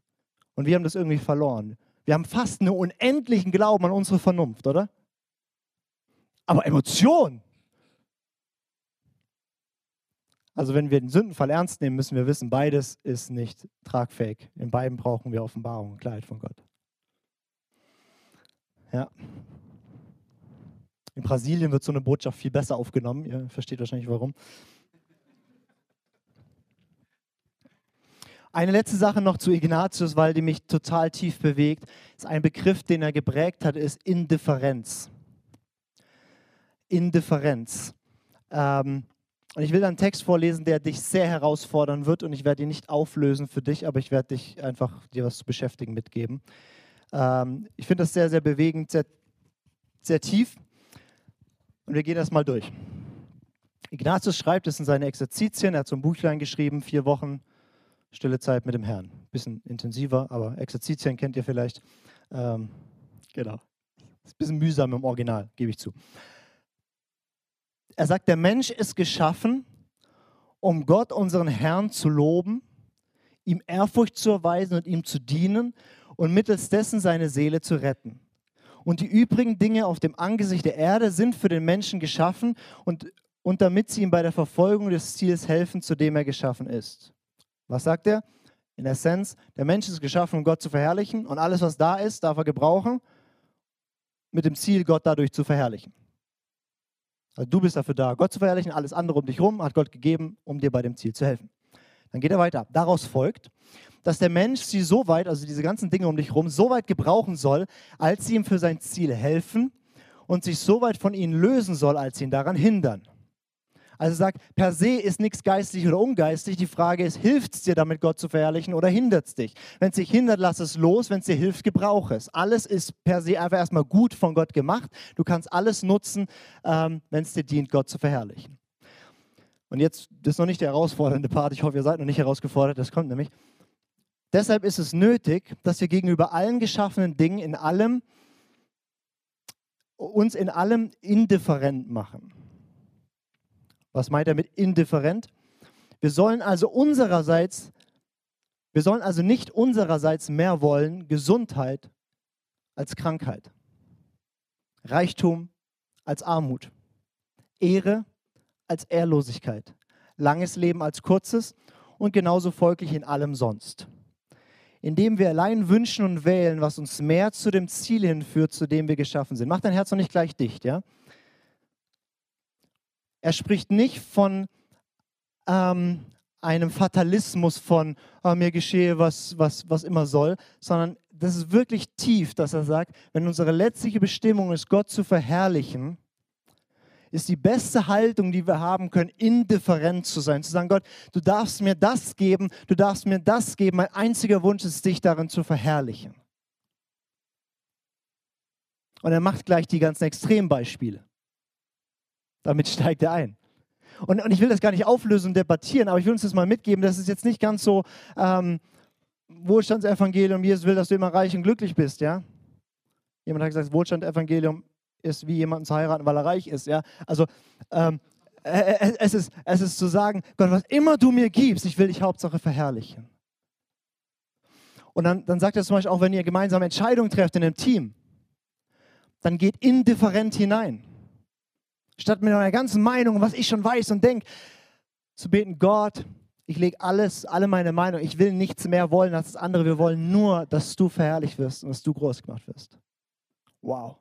Und wir haben das irgendwie verloren. Wir haben fast einen unendlichen Glauben an unsere Vernunft, oder? Aber Emotion. Also wenn wir den Sündenfall ernst nehmen, müssen wir wissen, beides ist nicht tragfähig. In beiden brauchen wir Offenbarung, Klarheit von Gott. Ja. In Brasilien wird so eine Botschaft viel besser aufgenommen. Ihr versteht wahrscheinlich warum. Eine letzte Sache noch zu Ignatius, weil die mich total tief bewegt. Ist ein Begriff, den er geprägt hat, ist Indifferenz. Indifferenz. Ähm, und ich will einen Text vorlesen, der dich sehr herausfordern wird. Und ich werde ihn nicht auflösen für dich, aber ich werde dich einfach dir was zu beschäftigen mitgeben. Ähm, ich finde das sehr, sehr bewegend, sehr, sehr tief. Und wir gehen das mal durch. Ignatius schreibt es in seine Exerzitien. Er hat so ein Buchlein geschrieben, vier Wochen stille Zeit mit dem Herrn. Bisschen intensiver, aber Exerzitien kennt ihr vielleicht. Ähm, genau. Ist ein bisschen mühsam im Original, gebe ich zu. Er sagt, der Mensch ist geschaffen, um Gott, unseren Herrn, zu loben, ihm Ehrfurcht zu erweisen und ihm zu dienen und mittels dessen seine Seele zu retten. Und die übrigen Dinge auf dem Angesicht der Erde sind für den Menschen geschaffen und, und damit sie ihm bei der Verfolgung des Ziels helfen, zu dem er geschaffen ist. Was sagt er? In Essenz, der Mensch ist geschaffen, um Gott zu verherrlichen und alles, was da ist, darf er gebrauchen, mit dem Ziel, Gott dadurch zu verherrlichen. Also du bist dafür da, Gott zu verherrlichen, alles andere um dich herum hat Gott gegeben, um dir bei dem Ziel zu helfen. Dann geht er weiter. Daraus folgt, dass der Mensch sie so weit, also diese ganzen Dinge um dich herum, so weit gebrauchen soll, als sie ihm für sein Ziel helfen und sich so weit von ihnen lösen soll, als sie ihn daran hindern. Also sagt, per se ist nichts geistlich oder ungeistlich. Die Frage ist, hilft es dir damit, Gott zu verherrlichen oder hindert es dich? Wenn es dich hindert, lass es los. Wenn es dir hilft, gebrauche es. Alles ist per se einfach erstmal gut von Gott gemacht. Du kannst alles nutzen, ähm, wenn es dir dient, Gott zu verherrlichen. Und jetzt, das ist noch nicht der herausfordernde Part. Ich hoffe, ihr seid noch nicht herausgefordert. Das kommt nämlich. Deshalb ist es nötig, dass wir gegenüber allen geschaffenen Dingen in allem uns in allem indifferent machen. Was meint er mit indifferent? Wir sollen also unsererseits, wir sollen also nicht unsererseits mehr wollen Gesundheit als Krankheit, Reichtum als Armut, Ehre als Ehrlosigkeit, langes Leben als kurzes und genauso folglich in allem sonst. Indem wir allein wünschen und wählen, was uns mehr zu dem Ziel hinführt, zu dem wir geschaffen sind. Mach dein Herz noch nicht gleich dicht, ja? Er spricht nicht von ähm, einem Fatalismus von oh, mir geschehe, was, was, was immer soll, sondern das ist wirklich tief, dass er sagt, wenn unsere letztliche Bestimmung ist, Gott zu verherrlichen, ist die beste Haltung, die wir haben können, indifferent zu sein. Zu sagen, Gott, du darfst mir das geben, du darfst mir das geben. Mein einziger Wunsch ist, dich darin zu verherrlichen. Und er macht gleich die ganzen Extrembeispiele. Damit steigt er ein. Und, und ich will das gar nicht auflösen und debattieren, aber ich will uns das mal mitgeben, das ist jetzt nicht ganz so ähm, Wohlstandsevangelium, Jesus will, dass du immer reich und glücklich bist, ja? Jemand hat gesagt, Wohlstandsevangelium ist wie jemanden zu heiraten, weil er reich ist, ja? Also ähm, es, ist, es ist zu sagen, Gott, was immer du mir gibst, ich will dich Hauptsache verherrlichen. Und dann, dann sagt er zum Beispiel auch, wenn ihr gemeinsame Entscheidungen trefft in einem Team, dann geht indifferent hinein. Statt mit einer ganzen Meinung, was ich schon weiß und denke, zu beten, Gott, ich lege alles, alle meine Meinung, ich will nichts mehr wollen als das andere. Wir wollen nur, dass du verherrlicht wirst und dass du groß gemacht wirst. Wow.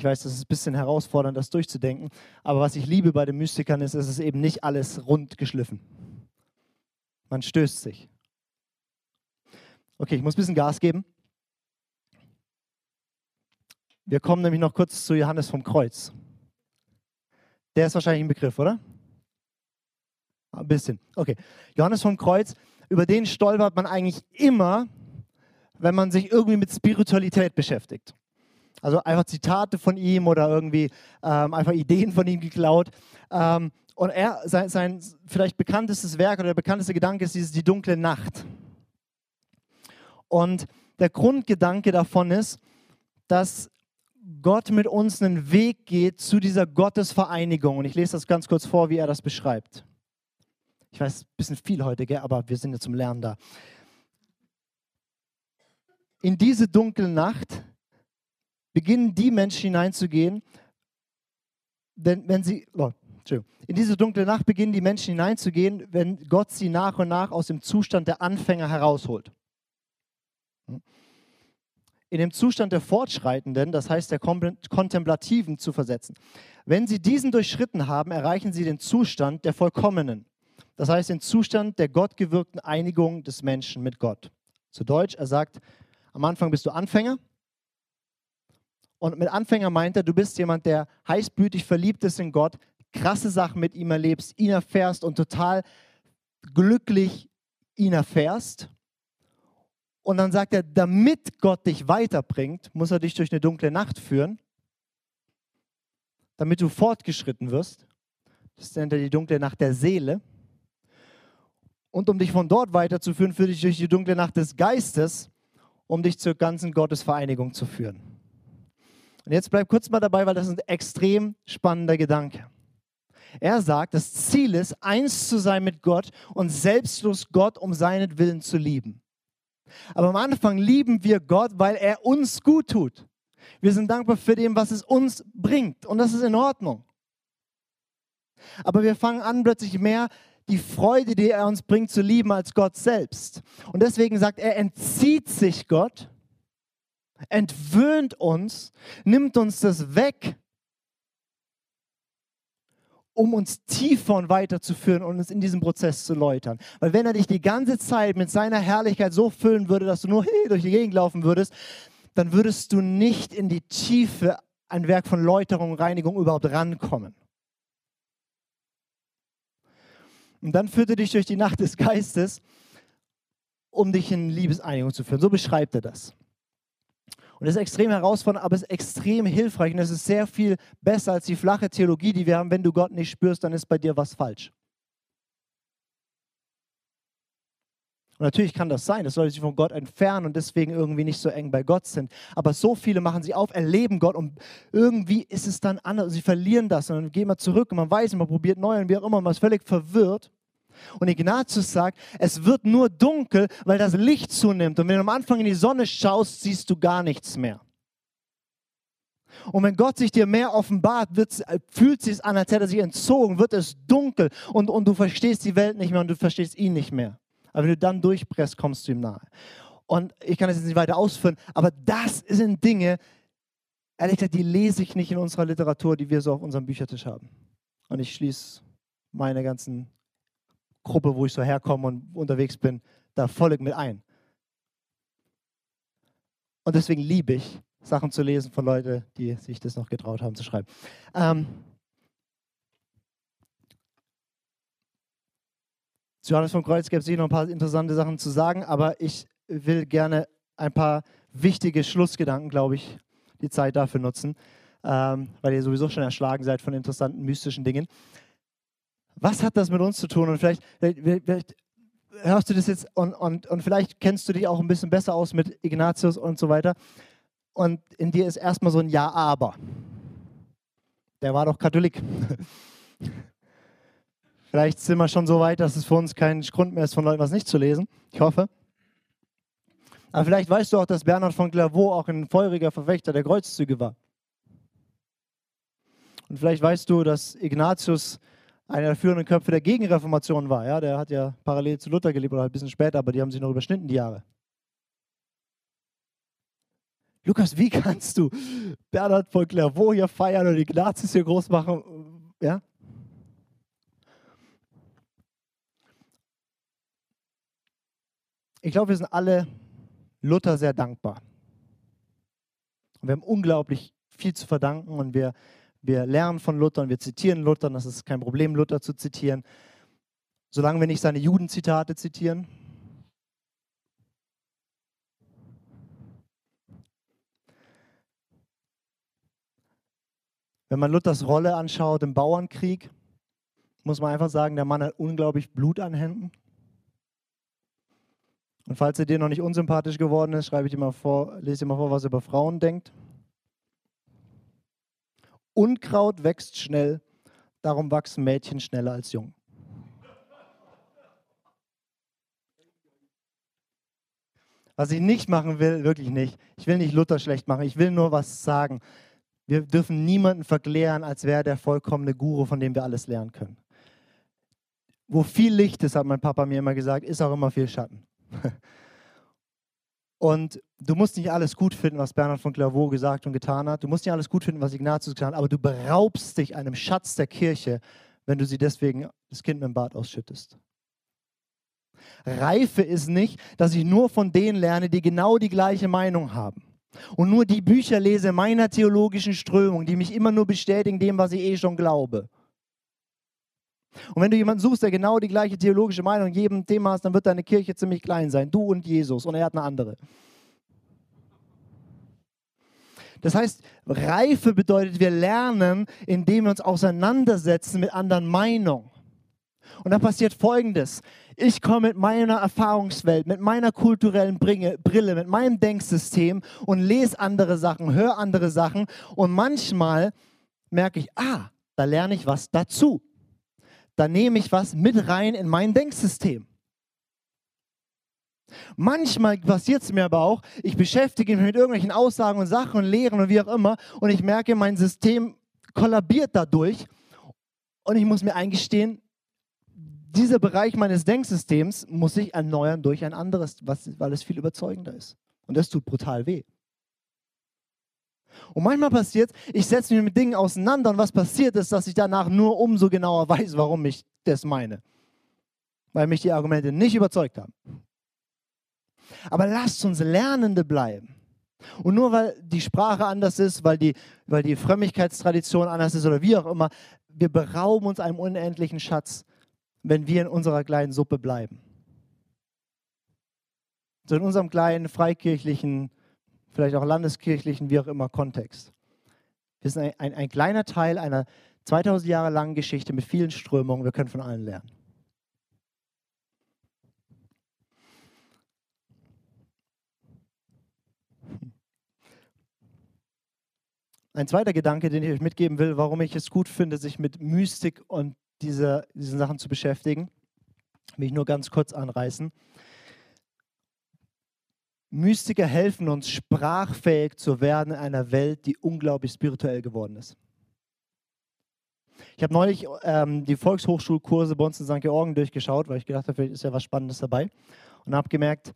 Ich weiß, das ist ein bisschen herausfordernd, das durchzudenken, aber was ich liebe bei den Mystikern ist, es ist eben nicht alles rund geschliffen. Man stößt sich. Okay, ich muss ein bisschen Gas geben. Wir kommen nämlich noch kurz zu Johannes vom Kreuz. Der ist wahrscheinlich ein Begriff, oder? Ein bisschen. Okay. Johannes vom Kreuz, über den stolpert man eigentlich immer, wenn man sich irgendwie mit Spiritualität beschäftigt. Also einfach Zitate von ihm oder irgendwie ähm, einfach Ideen von ihm geklaut. Ähm, und er, sein, sein vielleicht bekanntestes Werk oder der bekannteste Gedanke ist dieses Die dunkle Nacht. Und der Grundgedanke davon ist, dass Gott mit uns einen Weg geht zu dieser Gottesvereinigung. Und ich lese das ganz kurz vor, wie er das beschreibt. Ich weiß, ein bisschen viel heute, gell? aber wir sind ja zum Lernen da. In diese dunkle Nacht beginnen die Menschen hineinzugehen, wenn, wenn sie, oh, in diese dunkle Nacht beginnen die Menschen hineinzugehen, wenn Gott sie nach und nach aus dem Zustand der Anfänger herausholt. In dem Zustand der Fortschreitenden, das heißt der Kontemplativen, zu versetzen. Wenn sie diesen durchschritten haben, erreichen sie den Zustand der Vollkommenen. Das heißt den Zustand der gottgewirkten Einigung des Menschen mit Gott. Zu Deutsch, er sagt, am Anfang bist du Anfänger, und mit Anfänger meint er, du bist jemand, der heißblütig verliebt ist in Gott, krasse Sachen mit ihm erlebst, ihn erfährst und total glücklich ihn erfährst. Und dann sagt er, damit Gott dich weiterbringt, muss er dich durch eine dunkle Nacht führen, damit du fortgeschritten wirst. Das nennt er die dunkle Nacht der Seele. Und um dich von dort weiterzuführen, führt dich durch die dunkle Nacht des Geistes, um dich zur ganzen Gottesvereinigung zu führen. Und jetzt bleib kurz mal dabei, weil das ist ein extrem spannender Gedanke. Er sagt, das Ziel ist, eins zu sein mit Gott und selbstlos Gott um seinen Willen zu lieben. Aber am Anfang lieben wir Gott, weil er uns gut tut. Wir sind dankbar für dem, was es uns bringt. Und das ist in Ordnung. Aber wir fangen an, plötzlich mehr die Freude, die er uns bringt, zu lieben als Gott selbst. Und deswegen sagt er, entzieht sich Gott entwöhnt uns, nimmt uns das weg, um uns tiefer und weiter zu führen und uns in diesem Prozess zu läutern. Weil wenn er dich die ganze Zeit mit seiner Herrlichkeit so füllen würde, dass du nur durch die Gegend laufen würdest, dann würdest du nicht in die Tiefe ein Werk von Läuterung und Reinigung überhaupt rankommen. Und dann führt er dich durch die Nacht des Geistes, um dich in Liebeseinigung zu führen. So beschreibt er das. Und das ist extrem herausfordernd, aber es ist extrem hilfreich und es ist sehr viel besser als die flache Theologie, die wir haben. Wenn du Gott nicht spürst, dann ist bei dir was falsch. Und natürlich kann das sein, dass Leute sich von Gott entfernen und deswegen irgendwie nicht so eng bei Gott sind. Aber so viele machen sich auf, erleben Gott und irgendwie ist es dann anders. Sie verlieren das und dann gehen wir zurück und man weiß, man probiert neu und wie auch immer, man ist völlig verwirrt. Und Ignatius sagt, es wird nur dunkel, weil das Licht zunimmt. Und wenn du am Anfang in die Sonne schaust, siehst du gar nichts mehr. Und wenn Gott sich dir mehr offenbart, fühlt es sich an, als hätte er sich entzogen, wird es dunkel und, und du verstehst die Welt nicht mehr und du verstehst ihn nicht mehr. Aber wenn du dann durchpresst, kommst du ihm nahe. Und ich kann das jetzt nicht weiter ausführen, aber das sind Dinge, ehrlich gesagt, die lese ich nicht in unserer Literatur, die wir so auf unserem Büchertisch haben. Und ich schließe meine ganzen Gruppe, wo ich so herkomme und unterwegs bin, da völlig mit ein. Und deswegen liebe ich, Sachen zu lesen von Leuten, die sich das noch getraut haben zu schreiben. Ähm, zu Johannes vom Kreuz gibt es noch ein paar interessante Sachen zu sagen, aber ich will gerne ein paar wichtige Schlussgedanken, glaube ich, die Zeit dafür nutzen, ähm, weil ihr sowieso schon erschlagen seid von interessanten mystischen Dingen was hat das mit uns zu tun? Und vielleicht, vielleicht hörst du das jetzt und, und, und vielleicht kennst du dich auch ein bisschen besser aus mit Ignatius und so weiter. Und in dir ist erstmal so ein Ja, aber. Der war doch Katholik. Vielleicht sind wir schon so weit, dass es für uns kein Grund mehr ist, von Leuten was nicht zu lesen. Ich hoffe. Aber vielleicht weißt du auch, dass Bernhard von Clairvaux auch ein feuriger Verfechter der Kreuzzüge war. Und vielleicht weißt du, dass Ignatius einer der führenden Köpfe der Gegenreformation war. Ja, der hat ja parallel zu Luther gelebt oder halt ein bisschen später, aber die haben sich noch überschnitten, die Jahre. Lukas, wie kannst du Bernhard von Clairvaux hier feiern und Ignatius hier groß machen? Ja? Ich glaube, wir sind alle Luther sehr dankbar. Wir haben unglaublich viel zu verdanken und wir Wir lernen von Luther und wir zitieren Luther, das ist kein Problem, Luther zu zitieren, solange wir nicht seine Judenzitate zitieren. Wenn man Luthers Rolle anschaut im Bauernkrieg, muss man einfach sagen, der Mann hat unglaublich Blut an Händen. Und falls er dir noch nicht unsympathisch geworden ist, schreibe ich dir mal vor, lese dir mal vor, was er über Frauen denkt. Unkraut wächst schnell, darum wachsen Mädchen schneller als Jungen. Was ich nicht machen will, wirklich nicht. Ich will nicht Luther schlecht machen. Ich will nur was sagen. Wir dürfen niemanden verklären, als wäre der vollkommene Guru, von dem wir alles lernen können. Wo viel Licht ist, hat mein Papa mir immer gesagt, ist auch immer viel Schatten. Und du musst nicht alles gut finden, was Bernhard von Clairvaux gesagt und getan hat. Du musst nicht alles gut finden, was Ignatius getan hat, aber du beraubst dich einem Schatz der Kirche, wenn du sie deswegen das Kind mit dem Bad ausschüttest. Reife ist nicht, dass ich nur von denen lerne, die genau die gleiche Meinung haben. Und nur die Bücher lese meiner theologischen Strömung, die mich immer nur bestätigen dem, was ich eh schon glaube. Und wenn du jemanden suchst, der genau die gleiche theologische Meinung in jedem Thema hat, dann wird deine Kirche ziemlich klein sein. Du und Jesus. Und er hat eine andere. Das heißt, Reife bedeutet, wir lernen, indem wir uns auseinandersetzen mit anderen Meinungen. Und dann passiert Folgendes. Ich komme mit meiner Erfahrungswelt, mit meiner kulturellen Brille, mit meinem Denksystem und lese andere Sachen, höre andere Sachen. Und manchmal merke ich, ah, da lerne ich was dazu dann nehme ich was mit rein in mein Denksystem. Manchmal passiert es mir aber auch, ich beschäftige mich mit irgendwelchen Aussagen und Sachen und Lehren und wie auch immer und ich merke, mein System kollabiert dadurch und ich muss mir eingestehen, dieser Bereich meines Denksystems muss sich erneuern durch ein anderes, was, weil es viel überzeugender ist. Und das tut brutal weh. Und manchmal passiert, ich setze mich mit Dingen auseinander und was passiert ist, dass ich danach nur umso genauer weiß, warum ich das meine. Weil mich die Argumente nicht überzeugt haben. Aber lasst uns Lernende bleiben. Und nur weil die Sprache anders ist, weil die, weil die Frömmigkeitstradition anders ist oder wie auch immer, wir berauben uns einem unendlichen Schatz, wenn wir in unserer kleinen Suppe bleiben. So in unserem kleinen freikirchlichen vielleicht auch landeskirchlichen, wie auch immer, Kontext. Wir sind ein, ein, ein kleiner Teil einer 2000 Jahre langen Geschichte mit vielen Strömungen. Wir können von allen lernen. Ein zweiter Gedanke, den ich euch mitgeben will, warum ich es gut finde, sich mit Mystik und diese, diesen Sachen zu beschäftigen, will ich nur ganz kurz anreißen. Mystiker helfen uns, sprachfähig zu werden in einer Welt, die unglaublich spirituell geworden ist. Ich habe neulich ähm, die Volkshochschulkurse bei uns in St. Georgen durchgeschaut, weil ich gedacht habe, vielleicht ist ja was Spannendes dabei. Und habe gemerkt,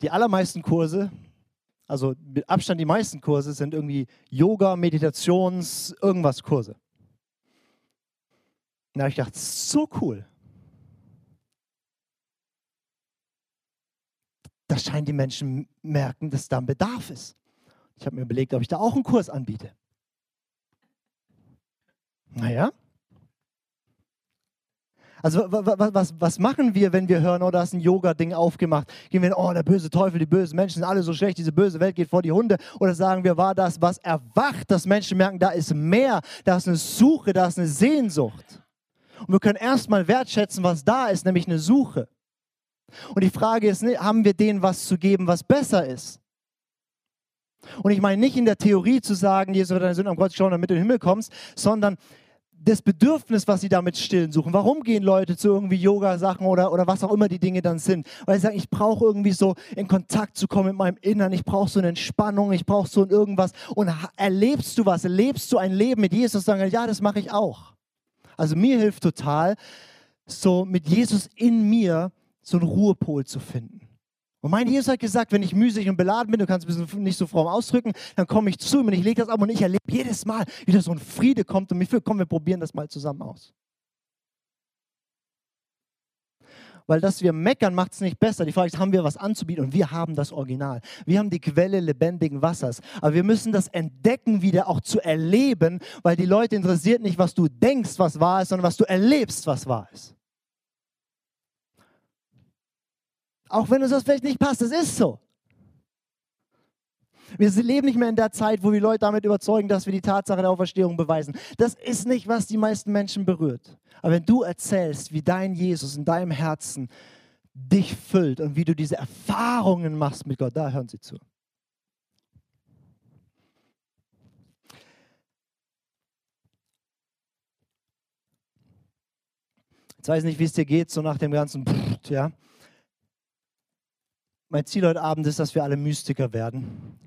die allermeisten Kurse, also mit Abstand die meisten Kurse, sind irgendwie Yoga, Meditations-, irgendwas Kurse. Da habe ich gedacht, so cool. Da scheinen die Menschen merken, dass da ein Bedarf ist. Ich habe mir überlegt, ob ich da auch einen Kurs anbiete. Naja. Also was, was, was machen wir, wenn wir hören, oh, da ist ein Yoga-Ding aufgemacht? Gehen wir, oh, der böse Teufel, die bösen Menschen sind alle so schlecht, diese böse Welt geht vor die Hunde? Oder sagen wir, war das, was erwacht, dass Menschen merken, da ist mehr, da ist eine Suche, da ist eine Sehnsucht. Und wir können erstmal wertschätzen, was da ist, nämlich eine Suche. Und die Frage ist, ne, haben wir denen was zu geben, was besser ist? Und ich meine nicht in der Theorie zu sagen, Jesus wird deine Sünden am Kreuz schauen, damit du in den Himmel kommst, sondern das Bedürfnis, was sie damit stillen suchen. Warum gehen Leute zu irgendwie Yoga-Sachen oder, oder was auch immer die Dinge dann sind? Weil sie sagen, ich brauche irgendwie so in Kontakt zu kommen mit meinem Innern, ich brauche so eine Entspannung, ich brauche so ein irgendwas. Und erlebst du was? Erlebst du ein Leben mit Jesus? Sagen, ja, das mache ich auch. Also mir hilft total, so mit Jesus in mir so einen Ruhepol zu finden. Und mein Jesus hat gesagt, wenn ich müßig und beladen bin, du kannst es nicht so fromm ausdrücken, dann komme ich zu ihm und ich lege das ab und ich erlebe jedes Mal, wie da so ein Friede kommt und mich für, komm, wir probieren das mal zusammen aus. Weil dass wir meckern, macht es nicht besser. Die Frage ist, haben wir was anzubieten? Und wir haben das Original. Wir haben die Quelle lebendigen Wassers. Aber wir müssen das entdecken, wieder auch zu erleben, weil die Leute interessiert nicht, was du denkst, was wahr ist, sondern was du erlebst, was wahr ist. Auch wenn uns das vielleicht nicht passt, es ist so. Wir leben nicht mehr in der Zeit, wo die Leute damit überzeugen, dass wir die Tatsache der Auferstehung beweisen. Das ist nicht, was die meisten Menschen berührt. Aber wenn du erzählst, wie dein Jesus in deinem Herzen dich füllt und wie du diese Erfahrungen machst mit Gott, da hören sie zu. Jetzt weiß ich nicht, wie es dir geht, so nach dem ganzen, ja. Mein Ziel heute Abend ist, dass wir alle Mystiker werden.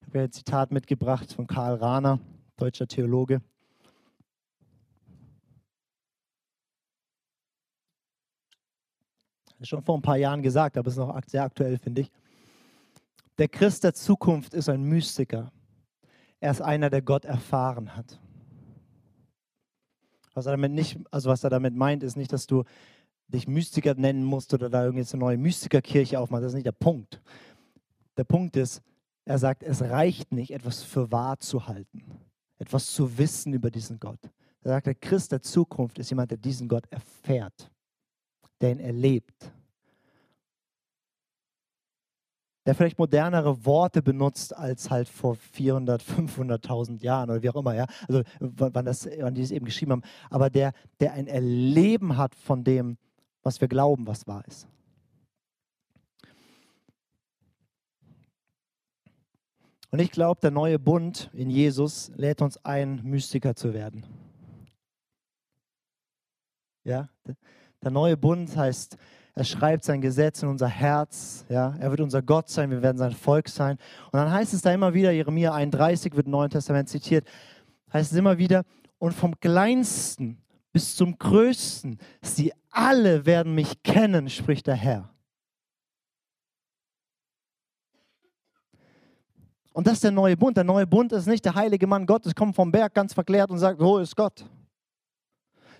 Ich habe ein Zitat mitgebracht von Karl Rahner, deutscher Theologe. schon vor ein paar Jahren gesagt, aber es ist noch sehr aktuell, finde ich. Der Christ der Zukunft ist ein Mystiker. Er ist einer, der Gott erfahren hat. Was er damit nicht, also was er damit meint, ist nicht, dass du dich Mystiker nennen musst oder da irgendwie eine neue Mystikerkirche aufmachst. Das ist nicht der Punkt. Der Punkt ist, er sagt, es reicht nicht, etwas für wahr zu halten, etwas zu wissen über diesen Gott. Er sagt, der Christ der Zukunft ist jemand, der diesen Gott erfährt der ihn erlebt. Der vielleicht modernere Worte benutzt als halt vor 400, 500.000 Jahren oder wie auch immer, ja. Also wann, das, wann die es eben geschrieben haben. Aber der, der ein Erleben hat von dem, was wir glauben, was wahr ist. Und ich glaube, der neue Bund in Jesus lädt uns ein, Mystiker zu werden. Ja, der neue Bund heißt, er schreibt sein Gesetz in unser Herz. Ja? Er wird unser Gott sein, wir werden sein Volk sein. Und dann heißt es da immer wieder, Jeremia 31 wird im Neuen Testament zitiert, heißt es immer wieder, und vom Kleinsten bis zum Größten, sie alle werden mich kennen, spricht der Herr. Und das ist der neue Bund. Der neue Bund ist nicht der heilige Mann Gottes, kommt vom Berg ganz verklärt und sagt, wo ist Gott?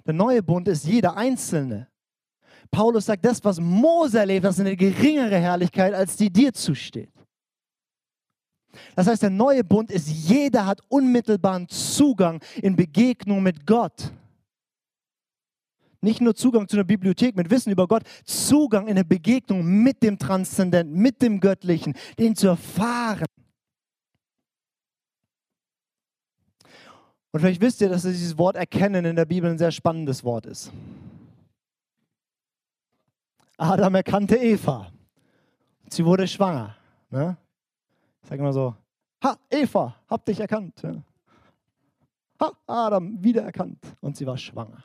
Der neue Bund ist jeder Einzelne. Paulus sagt, das, was Mose erlebt, das ist eine geringere Herrlichkeit, als die dir zusteht. Das heißt, der neue Bund ist, jeder hat unmittelbaren Zugang in Begegnung mit Gott. Nicht nur Zugang zu einer Bibliothek mit Wissen über Gott, Zugang in eine Begegnung mit dem Transzendenten, mit dem Göttlichen, den zu erfahren. Und vielleicht wisst ihr, dass dieses Wort erkennen in der Bibel ein sehr spannendes Wort ist. Adam erkannte Eva. Sie wurde schwanger. Ne? Ich sage immer so, ha, Eva, hab dich erkannt. Ha, Adam, wiedererkannt. Und sie war schwanger.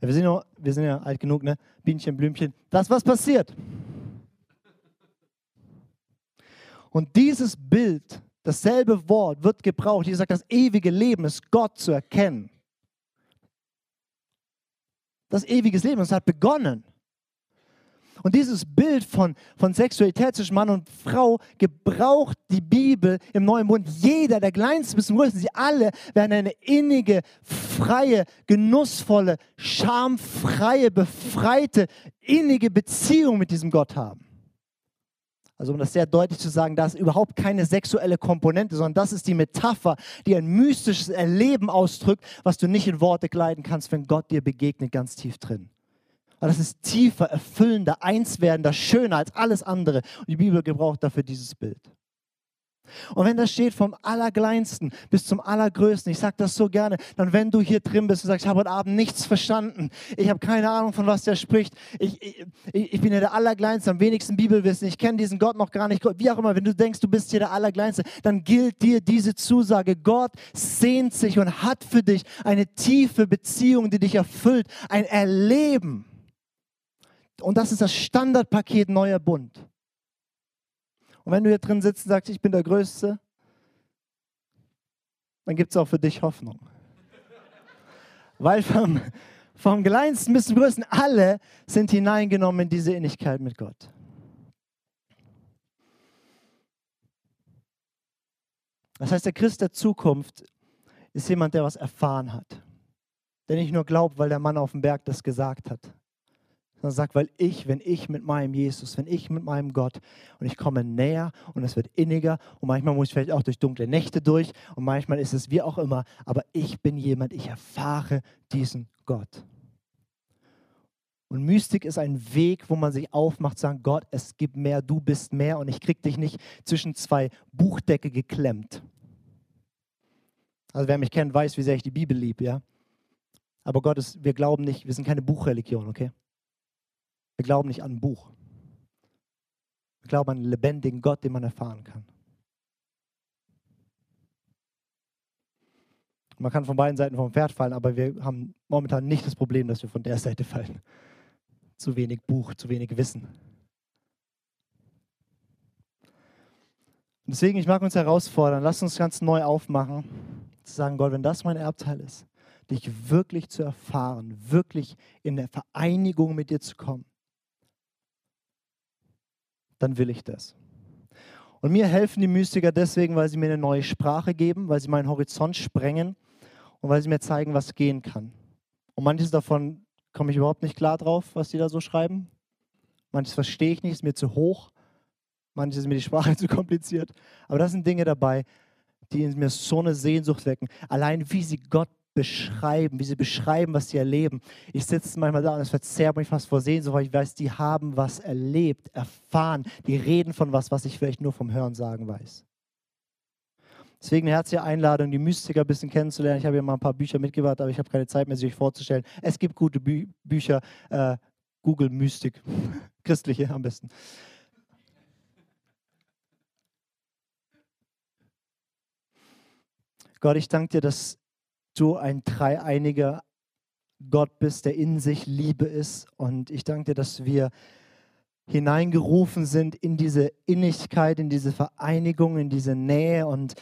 Ja, wir, sind ja, wir sind ja alt genug, ne? Bienchen, Blümchen. Das, was passiert. Und dieses Bild, dasselbe Wort wird gebraucht. Hier sagt, das ewige Leben ist Gott zu erkennen das ewiges Leben. Es hat begonnen. Und dieses Bild von, von Sexualität zwischen Mann und Frau gebraucht die Bibel im Neuen Bund. Jeder, der Kleinste bis zum Größten, sie alle werden eine innige, freie, genussvolle, schamfreie, befreite, innige Beziehung mit diesem Gott haben. Also um das sehr deutlich zu sagen, da ist überhaupt keine sexuelle Komponente, sondern das ist die Metapher, die ein mystisches Erleben ausdrückt, was du nicht in Worte kleiden kannst, wenn Gott dir begegnet, ganz tief drin. Aber das ist tiefer, erfüllender, einswerdender, schöner als alles andere. Und die Bibel gebraucht dafür dieses Bild. Und wenn das steht vom Allerkleinsten bis zum Allergrößten, ich sage das so gerne, dann wenn du hier drin bist und sagst, ich habe heute Abend nichts verstanden, ich habe keine Ahnung, von was der spricht, ich, ich, ich bin ja der Allerkleinste, am wenigsten Bibelwissen, ich kenne diesen Gott noch gar nicht, wie auch immer, wenn du denkst, du bist hier der Allerkleinste, dann gilt dir diese Zusage, Gott sehnt sich und hat für dich eine tiefe Beziehung, die dich erfüllt, ein Erleben. Und das ist das Standardpaket neuer Bund. Und wenn du hier drin sitzt und sagst, ich bin der Größte, dann gibt es auch für dich Hoffnung. Weil vom, vom Kleinsten bis zum Größten, alle sind hineingenommen in diese Innigkeit mit Gott. Das heißt, der Christ der Zukunft ist jemand, der was erfahren hat. der nicht nur glaubt, weil der Mann auf dem Berg das gesagt hat, sondern sagt, weil ich, wenn ich mit meinem Jesus, wenn ich mit meinem Gott und ich komme näher und es wird inniger und manchmal muss ich vielleicht auch durch dunkle Nächte durch und manchmal ist es wie auch immer, aber ich bin jemand, ich erfahre diesen Gott. Und Mystik ist ein Weg, wo man sich aufmacht, sagen, Gott, es gibt mehr, du bist mehr und ich krieg dich nicht zwischen zwei Buchdecke geklemmt. Also wer mich kennt, weiß, wie sehr ich die Bibel liebe, ja. Aber Gott ist, wir glauben nicht, wir sind keine Buchreligion, okay? Wir glauben nicht an ein Buch. Wir glauben an einen lebendigen Gott, den man erfahren kann. Man kann von beiden Seiten vom Pferd fallen, aber wir haben momentan nicht das Problem, dass wir von der Seite fallen. Zu wenig Buch, zu wenig Wissen. Und deswegen, ich mag uns herausfordern, lass uns ganz neu aufmachen, zu sagen, Gott, wenn das mein Erbteil ist, dich wirklich zu erfahren, wirklich in der Vereinigung mit dir zu kommen, dann will ich das. Und mir helfen die Mystiker deswegen, weil sie mir eine neue Sprache geben, weil sie meinen Horizont sprengen und weil sie mir zeigen, was gehen kann. Und manches davon komme ich überhaupt nicht klar drauf, was die da so schreiben. Manches verstehe ich nicht, ist mir zu hoch. Manches ist mir die Sprache zu kompliziert. Aber das sind Dinge dabei, die in mir so eine Sehnsucht wecken. Allein wie sie Gott beschreiben, wie sie beschreiben, was sie erleben. Ich sitze manchmal da und es verzerrt mich fast vor Sehnsucht, weil ich weiß, die haben was erlebt, erfahren, die reden von was, was ich vielleicht nur vom Hören sagen weiß. Deswegen eine herzliche Einladung, die Mystiker ein bisschen kennenzulernen. Ich habe hier mal ein paar Bücher mitgebracht, aber ich habe keine Zeit mehr, sie euch vorzustellen. Es gibt gute Bü Bücher, äh, Google Mystik, christliche am besten. Gott, ich danke dir, dass du ein dreieiniger Gott bist, der in sich Liebe ist. Und ich danke dir, dass wir hineingerufen sind in diese Innigkeit, in diese Vereinigung, in diese Nähe und,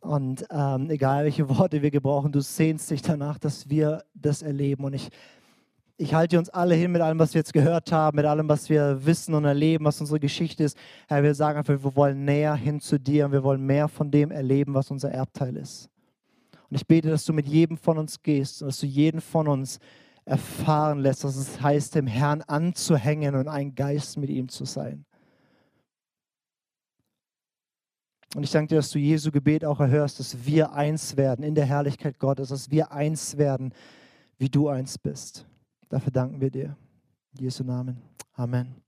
und ähm, egal welche Worte wir gebrauchen, du sehnst dich danach, dass wir das erleben. Und ich, ich halte uns alle hin mit allem, was wir jetzt gehört haben, mit allem, was wir wissen und erleben, was unsere Geschichte ist. Herr, wir sagen einfach, wir wollen näher hin zu dir und wir wollen mehr von dem erleben, was unser Erbteil ist. Und ich bete, dass du mit jedem von uns gehst und dass du jeden von uns erfahren lässt, was es heißt, dem Herrn anzuhängen und ein Geist mit ihm zu sein. Und ich danke dir, dass du Jesu Gebet auch erhörst, dass wir eins werden in der Herrlichkeit Gottes, dass wir eins werden, wie du eins bist. Dafür danken wir dir. In Jesu Namen. Amen.